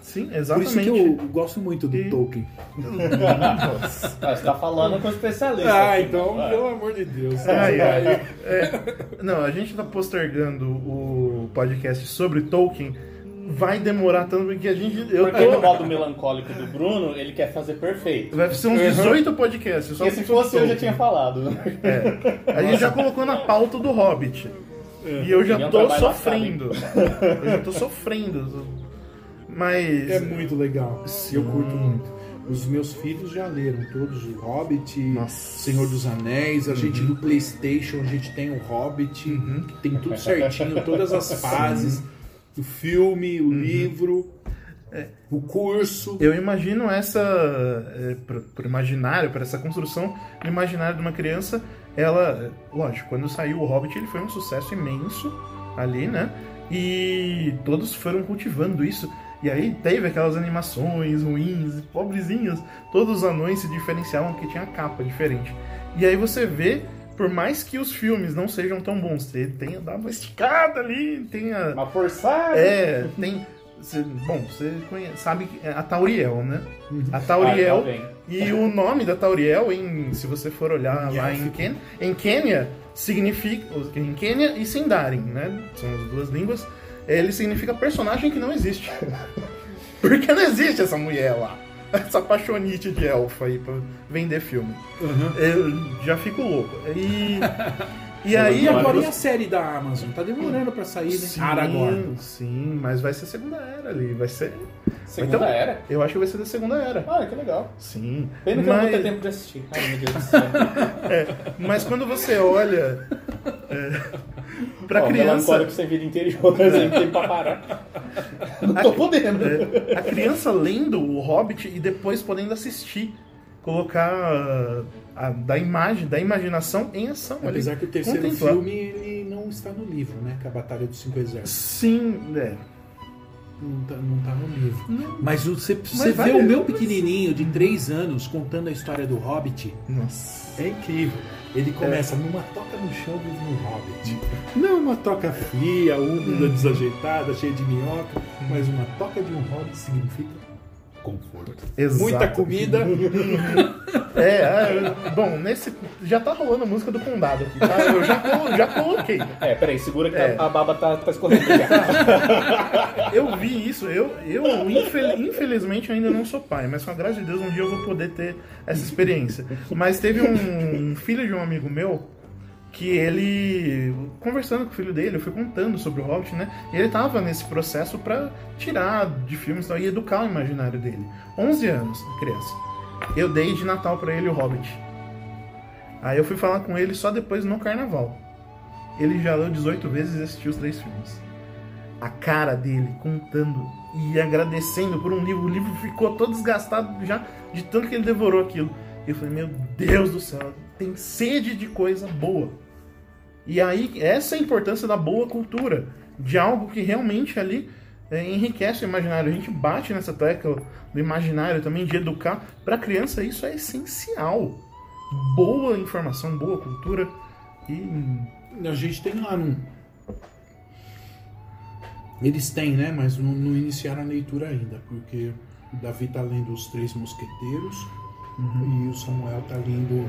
Sim, Por exatamente. isso que eu gosto muito do E- Tolkien. Nossa. Ah, você tá falando com especialista. Ah, aqui, então, pelo amor de Deus. Ai, ai. É. Não, a gente tá postergando o podcast sobre Tolkien vai demorar tanto porque a gente. Eu Porque no tô, modo melancólico do Bruno, ele quer fazer perfeito. vai ser uns 18 podcasts. Só Porque se fosse eu já tinha falado. É. A gente já colocou na pauta do Hobbit. E eu já tô sofrendo. Eu já tô sofrendo. Mas. É muito legal. Sim. Eu curto muito. Os meus filhos já leram todos o Hobbit, Nossa. Senhor dos Anéis. A gente no PlayStation a gente tem o Hobbit, que tem tudo certinho, todas as fases, o filme, o livro, o curso. Eu imagino essa. É, pro, pro imaginário, para essa construção do imaginário de uma criança, ela. Lógico, quando saiu o Hobbit, ele foi um sucesso imenso ali, né? E todos foram cultivando isso. E aí teve aquelas animações ruins, pobrezinhas. Todos os anões se diferenciavam porque tinha a capa diferente. E aí você vê, por mais que os filmes não sejam tão bons, você tem dado uma esticada ali, tem a. Uma forçada. É, tem. cê- bom, você conhece, sabe que é a Tauriel, né? A Ah, Tauriel. tá bem. e o nome da Tauriel, em, se você for olhar lá em, Ken, em Quênia, significa. Em Quênia e Sindarin, né? São as duas línguas. Ele significa personagem que não existe. Porque não existe essa mulher lá. Essa paixonite de elfa aí pra vender filme. Eu já fico louco. E. E aí agora e a série da Amazon? Tá demorando pra sair, né? Sim, Aragorn. sim, mas vai ser segunda era ali. Vai ser. Segunda Então- era. Eu acho que vai ser da segunda era. Ah, que legal. Sim. Pena que eu não vou ter tempo de assistir. Ai, meu Deus do céu. mas quando você olha. É, pra Ó, criança. Melancólico sem vida interior, a gente tem pra parar. Não tô podendo. é, a criança lendo o Hobbit e depois podendo assistir. Colocar a, da imagem, da imaginação em ação. ali. Apesar que o terceiro Contemplar. filme ele não está no livro, né? Que é a Batalha dos Cinco Exércitos. Sim, é. Não tá, não tá no livro. Não. Mas você, você vê o meu pequenininho de 3 anos contando a história do Hobbit. Nossa. É incrível. Ele começa numa toca no chão vive no Hobbit. Não uma toca fria, úmida, desajeitada, cheia de minhoca, mas uma toca de um Hobbit significa conforto. Exato. Muita comida. É, é, bom, nesse. Já tá rolando a música do Condado aqui, tá? Eu já, já coloquei. É, peraí, segura que É. a baba tá, tá escorrendo. Eu vi isso, eu, eu infel- infelizmente ainda não sou pai, mas com a graça de Deus um dia eu vou poder ter essa experiência. Mas teve um, um filho de um amigo meu que ele, conversando com o filho dele, eu fui contando sobre o Hobbit, né? E ele tava nesse processo pra tirar de filmes e tal, e educar o imaginário dele. 11 anos, criança. Eu dei de Natal pra ele o Hobbit. Aí eu fui falar com ele só depois no carnaval. Ele já leu 18 vezes e assistiu os três filmes a cara dele contando e agradecendo por um livro. O livro ficou todo desgastado já de tanto que ele devorou aquilo. Eu falei, meu Deus do céu, tem sede de coisa boa. E aí, essa é a importância da boa cultura, de algo que realmente ali é, enriquece o imaginário. A gente bate nessa tecla do imaginário também, de educar. Para criança, isso é essencial. Boa informação, boa cultura. E A gente tem lá num. Eles têm, né? Mas não, não iniciaram a leitura ainda, porque o Davi tá lendo Os Três Mosqueteiros e o Samuel tá lendo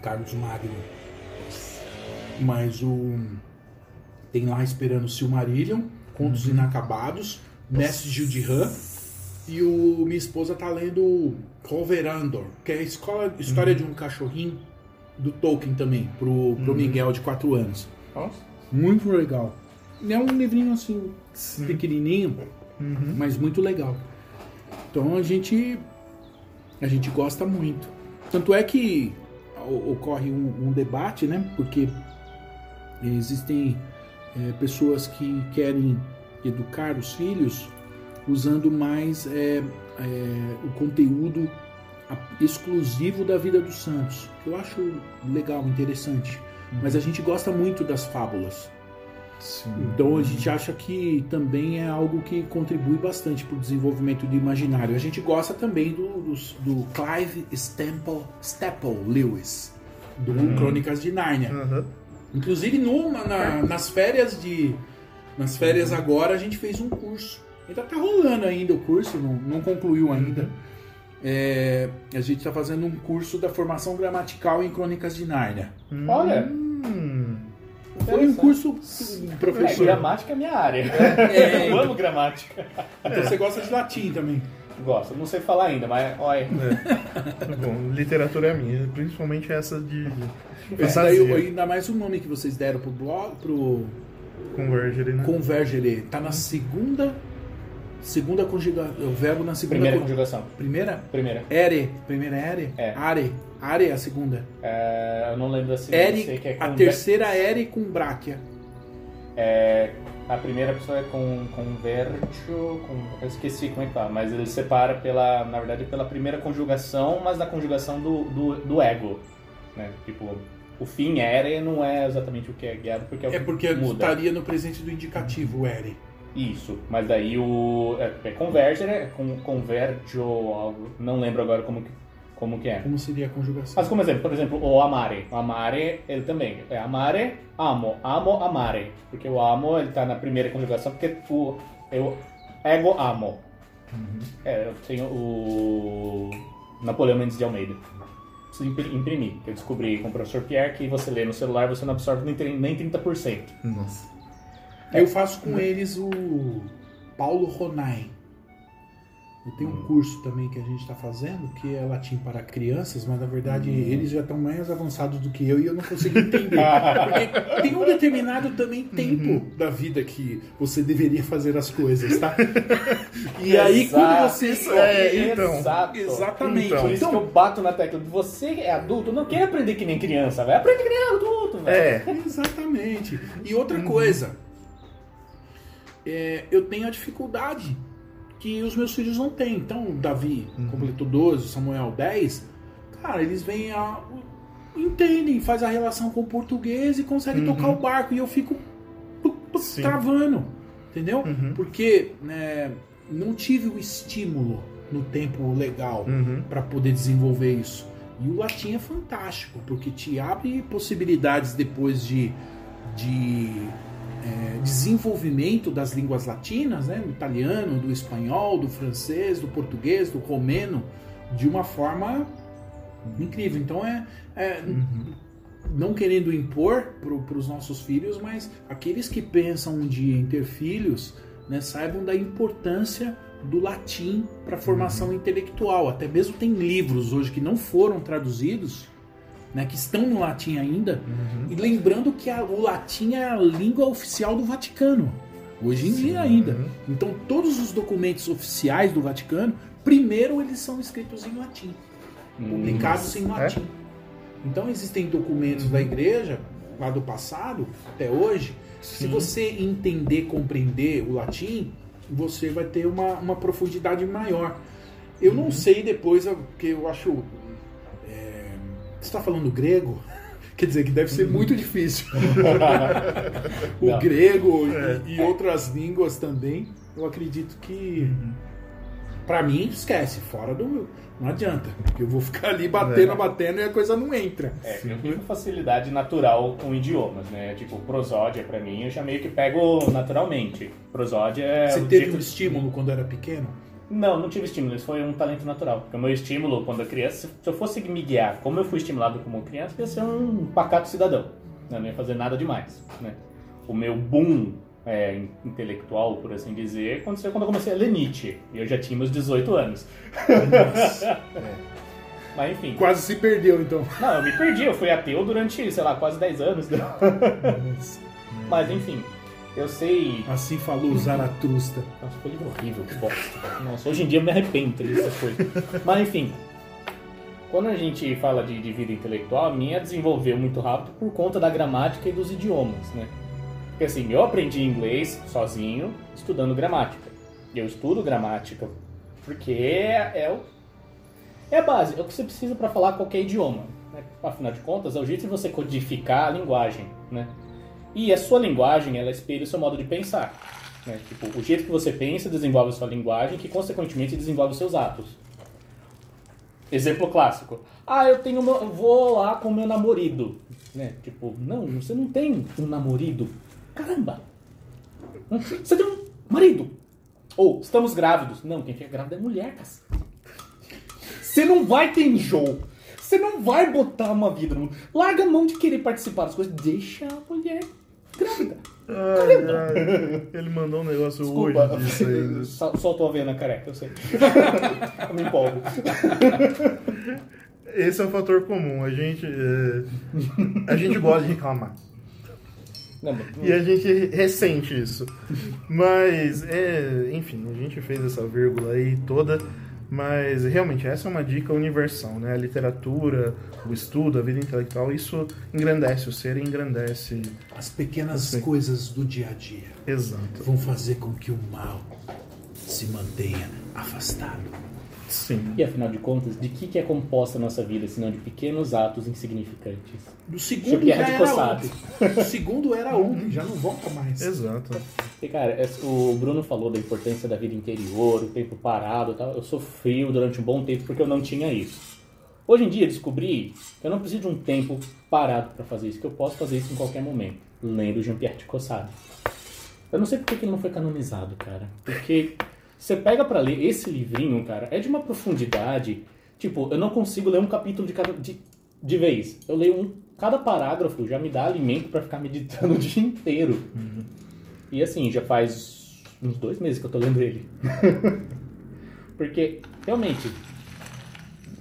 Carlos Magno. Mas o. Tem lá esperando Silmarillion, Contos Inacabados, Mestre Gil de Han. E o, minha esposa tá lendo Colverandor, que é a escola, história de um cachorrinho do Tolkien também, pro, pro Miguel de 4 anos. Nossa. Muito legal. É um livrinho assim, pequenininho, Uhum. mas muito legal. Então a gente a gente gosta muito. Tanto é que ocorre um, um debate, né? Porque existem é, pessoas que querem educar os filhos usando mais é, é, o conteúdo exclusivo da vida dos santos, que eu acho legal, interessante. Mas a gente gosta muito das fábulas. Sim. Então a gente acha que também é algo que contribui bastante para o desenvolvimento do imaginário. A gente gosta também do, dos- do Clive Stemple, Staple Lewis, do Crônicas de Nárnia. Aham. Inclusive numa, na- nas férias de. Nas férias agora a gente fez um curso. Ainda tá rolando ainda o curso, não, não concluiu ainda. É, a gente está fazendo um curso da formação gramatical em Crônicas de Nárnia. Olha. Hum. foi um curso É, professor. gramática é minha área. É, Eu amo gramática. Então você gosta de latim também. Gosto, não sei falar ainda, mas olha. Bom, literatura é minha, principalmente essa de Esse daí, fantasia. ainda mais o nome que vocês deram pro blog, pro Converger, né? Convergere, tá na segunda segunda conjugação, o verbo na segunda Primeira con- conjugação. primeira Primeira. ere, primeira ere, É. are, are é a segunda. É, eu não lembro da segunda, eu sei Ere, que é a terceira ere com bráquia. É, a primeira pessoa é com convertio, com, eu esqueci como é que fala, mas ele separa pela, na verdade, pela primeira conjugação, mas na conjugação do, do, do ego, né? Tipo, o fim ere não é exatamente o que é guiado, porque é o É que porque muda. estaria no presente do indicativo, o ere. Isso, mas daí o é, é converger, é com, convergio, algo, não lembro agora como que, como que é. Como seria a conjugação? Mas como exemplo, por exemplo, o amare. O amare, ele também. É amare, amo. Amo, amare. Porque o amo, ele tá na primeira conjugação, porque o, eu ego amo. É, eu tenho o Napoleão Mendes de Almeida. Preciso impri- imprimir. Eu descobri com o professor Pierre que você lê no celular, você não absorve nem, tri- nem 30%. Nossa. Eu faço com eles o Paulo Ronai. Tenho um curso também que a gente está fazendo, que é latim para crianças, mas na verdade eles já estão mais avançados do que eu e eu não consigo entender. Porque tem um determinado também tempo da vida que você deveria fazer as coisas, tá? E aí quando Exato. você. É, então. Exato. Exatamente. Então. Por isso que eu bato na tecla. Você é adulto, não quer aprender que nem criança, vai aprender que nem adulto, velho. É. Exatamente. E outra coisa, é, eu tenho a dificuldade que os meus filhos não têm. Então, o Davi completou 12, o Samuel 10. Cara, eles vêm a. entendem, faz a relação com o português e conseguem tocar o barco. E eu fico Sim. travando. Entendeu? Uhum. Porque né, não tive o estímulo no tempo legal Uhum. para poder desenvolver isso. E o latim é fantástico, porque te abre possibilidades depois de, de é, desenvolvimento das línguas latinas, né? do italiano, do espanhol, do francês, do português, do romeno, de uma forma incrível. Então é, é não querendo impor para os nossos filhos, mas aqueles que pensam um dia em ter filhos, né, saibam da importância do latim para a formação intelectual. Até mesmo tem livros hoje que não foram traduzidos, né, que estão no latim ainda. E lembrando que a- o latim é a língua oficial do Vaticano. Hoje em dia ainda. Então todos os documentos oficiais do Vaticano, primeiro eles são escritos em latim publicados em latim. Então existem documentos da igreja lá do passado até hoje. Se Sim. você entender, compreender o latim, você vai ter uma, uma profundidade maior. Eu não sei depois, porque eu acho. Você está falando grego? Quer dizer que deve ser muito difícil. o Não. grego e- É. e, outras línguas também. Eu acredito que. Pra mim, esquece, fora do. Não adianta. Porque eu vou ficar ali batendo, É. batendo e a coisa não entra. É, eu tenho facilidade natural com idiomas, né? Tipo, prosódia pra mim, eu já meio que pego naturalmente. Prosódia é. Você teve um de- estímulo quando era pequeno? Não, não tive estímulo, isso foi um talento natural. Porque o meu estímulo, quando eu criança, se eu fosse me guiar como eu fui estimulado como criança, eu ia ser um pacato cidadão. né? Não ia fazer nada demais, né? O meu boom é, intelectual, por assim dizer, aconteceu quando eu comecei a ler Nietzsche. E eu já tinha meus 18 anos. Mas enfim. Quase se perdeu, então. Não, eu me perdi, eu fui ateu durante, sei lá, quase 10 anos. Mas enfim, eu sei. Assim falou Zaratrusta. Nossa, foi livro horrível, que bosta. Nossa, hoje em dia eu me arrependo dessas coisas. Mas enfim, quando a gente fala de, de vida intelectual, a minha desenvolveu muito rápido por conta da gramática e dos idiomas, né? Porque assim, eu aprendi inglês sozinho, estudando gramática. Eu estudo gramática porque é, é o é a base, é o que você precisa para falar qualquer idioma. Né? Afinal de contas, é o jeito de você codificar a linguagem, né? E a sua linguagem, ela espelha o seu modo de pensar. Né? Tipo, o jeito que você pensa desenvolve a sua linguagem, que consequentemente desenvolve os seus atos. Exemplo clássico. Ah, eu tenho vou lá com meu namorado. Né? Tipo, não, você não tem um namorado. Caramba! Você tem um marido. Ou, estamos grávidos. Não, quem fica grávida é mulher, cacete. Você não vai ter enjoo. Você não vai botar uma vida no. Larga a mão de querer participar das coisas. Deixa a mulher Grávida. Ai, ai. Ele mandou um negócio Desculpa, hoje disso ainda. Sol- soltou a veia na careca, eu sei. eu me empolgo. Esse é um fator comum. A gente, é, a gente gosta de reclamar. Não, mas- E a gente ressente isso. Mas, é, enfim, a gente fez essa vírgula aí toda. Mas realmente essa é uma dica universal, né? A literatura, o estudo, a vida intelectual, isso engrandece o ser e engrandece. As pequenas coisas do dia a dia Exato. vão fazer com que o mal se mantenha afastado. Sim. E afinal de contas, de que, que é composta a nossa vida, senão de pequenos atos insignificantes? Do segundo Jean-Pierre já de era Cossado. ontem. O segundo era ontem, já não volta mais. Exato. E, cara, é- o Bruno falou da importância da vida interior, o tempo parado e tal. Eu sofri durante um bom tempo porque eu não tinha isso. Hoje em dia eu descobri que eu não preciso de um tempo parado para fazer isso, que eu posso fazer isso em qualquer momento, lendo Jean-Pierre de Cossado. Eu não sei por que que ele não foi canonizado, cara. Porque você pega pra ler esse livrinho, cara, é de uma profundidade. Tipo, eu não consigo ler um capítulo de cada de, de vez. Eu leio um cada parágrafo já me dá alimento pra ficar meditando o dia inteiro. E assim, já faz uns dois meses que eu tô lendo ele. Porque, realmente,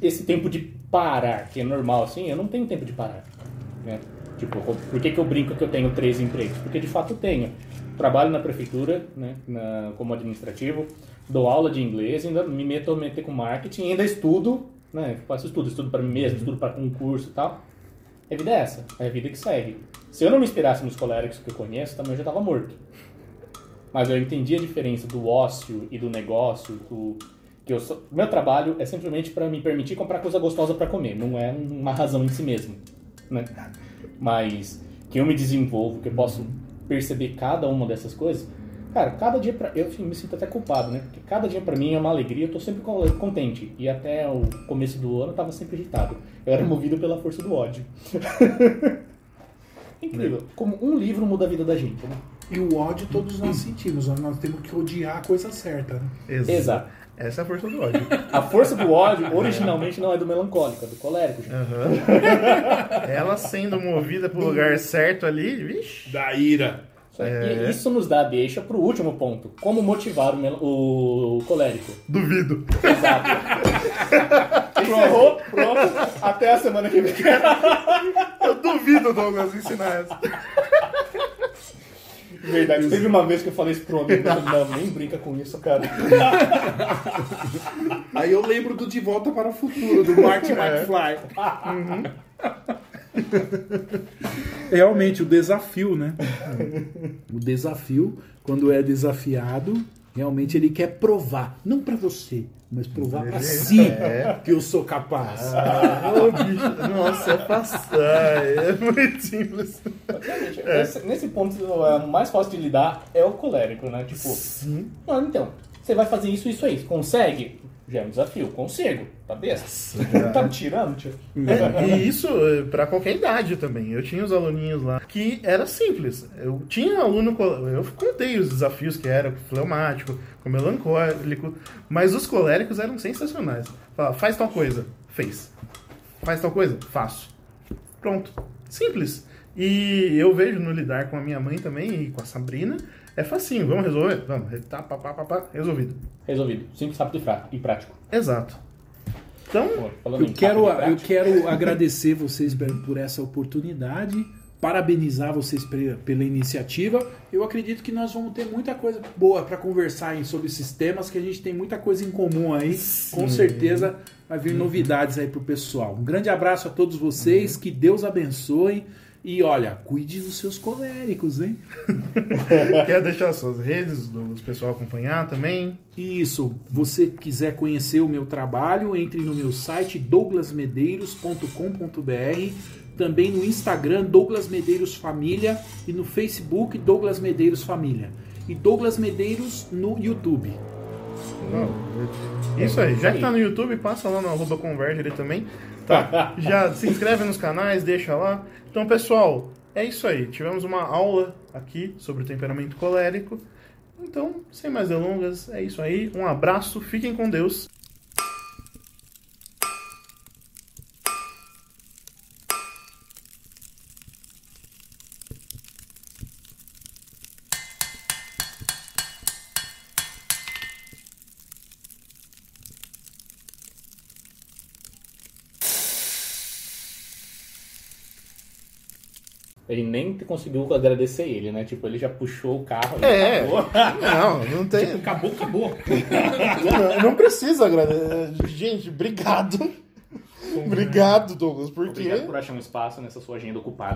esse tempo de parar, que é normal assim, eu não tenho tempo de parar. Né? Tipo, por que, que eu brinco que eu tenho três empregos? Porque de fato eu tenho. Trabalho na prefeitura, né, na- como administrativo, dou aula de inglês, ainda me meto a meter com marketing, ainda estudo, né, faço estudo, estudo para mim mesmo, estudo para concurso e tal. A vida é essa, é a vida que segue. Se eu não me inspirasse nos coléricos que eu conheço, também eu já estava morto. Mas eu entendi a diferença do ócio e do negócio, do que eu sou- meu trabalho é simplesmente para me permitir comprar coisa gostosa para comer, não é uma razão em si mesmo, né? Mas que eu me desenvolvo, que eu posso perceber cada uma dessas coisas, cara, cada dia pra, eu me sinto até culpado, né? Porque cada dia para mim é uma alegria, eu tô sempre co- contente. E até o começo do ano eu tava sempre irritado. Eu era movido pela força do ódio. Incrível. Como um livro muda a vida da gente, né? E o ódio todos nós sentimos, nós- temos que odiar a coisa certa. Né? Ex- Exato. Essa é a força do ódio. A força do ódio originalmente não é do melancólico, é do colérico. gente. Aham. Ela sendo movida pro lugar certo ali, vixe. Da ira. Só que E isso nos dá a deixa pro último ponto. Como motivar o, mel- o colérico. Duvido. Exato. Encerrou, pronto. Até a semana que vem. Eu duvido, Douglas, ensinar essa. Verdade. Teve uma vez que eu falei isso pro amigo. Não, nem brinca com isso, cara. Aí eu lembro do De Volta para o Futuro, do Marty McFly. Realmente, o desafio, né? O desafio, quando é desafiado, realmente ele quer provar. Não para você, mas provar para si que eu sou capaz. Ô, bicho. Nossa, é passar. É muito simples. Nesse, nesse ponto, o mais fácil de lidar é o colérico, né? Tipo, Sim. não, então, você vai fazer isso, isso aí. Consegue? Já é um desafio. Consigo. Tá besta? tá me tirando, tio? É, e isso é, pra qualquer idade também. Eu tinha os aluninhos lá que era simples. Eu tinha aluno, eu contei os desafios que era com fleumático, com melancólico, mas os coléricos eram sensacionais. Falava, faz tal coisa, fez. Faz tal coisa, faço. Pronto. Simples. E eu vejo no lidar com a minha mãe também e com a Sabrina, é facinho, vamos resolver? Vamos, tá, pá, pá, pá, pá, resolvido. Resolvido. Simples, rápido e e prático. Exato. Então, Pô, Eu quero, eu quero agradecer vocês por- por essa oportunidade, parabenizar vocês pe- pela iniciativa. Eu acredito que nós vamos ter muita coisa boa para conversar em- sobre esses temas, que a gente tem muita coisa em comum aí. Com certeza vai vir novidades aí pro pessoal. Um grande abraço a todos vocês, que Deus abençoe. E olha, cuide dos seus coléricos, hein? quer deixar suas redes, do pessoal acompanhar também? Isso, você quiser conhecer o meu trabalho, entre no meu site douglasmedeiros.com.br, também no Instagram Douglas Medeiros Família e no Facebook Douglas Medeiros Família. E Douglas Medeiros no YouTube. Isso aí, já que tá no YouTube, passa lá no arroba Converger também. Tá? Já se inscreve nos canais, deixa lá. Então, pessoal, é isso aí. Tivemos uma aula aqui sobre o temperamento colérico. Então, sem mais delongas, é isso aí. Um abraço, fiquem com Deus. Gente nem conseguiu agradecer ele, né? Tipo, ele já puxou o carro. É. acabou. Não, não tem. Acabou, acabou. Não, não precisa agradecer. Gente, obrigado. Obrigado, Douglas, porque. Obrigado por achar um espaço nessa sua agenda ocupada.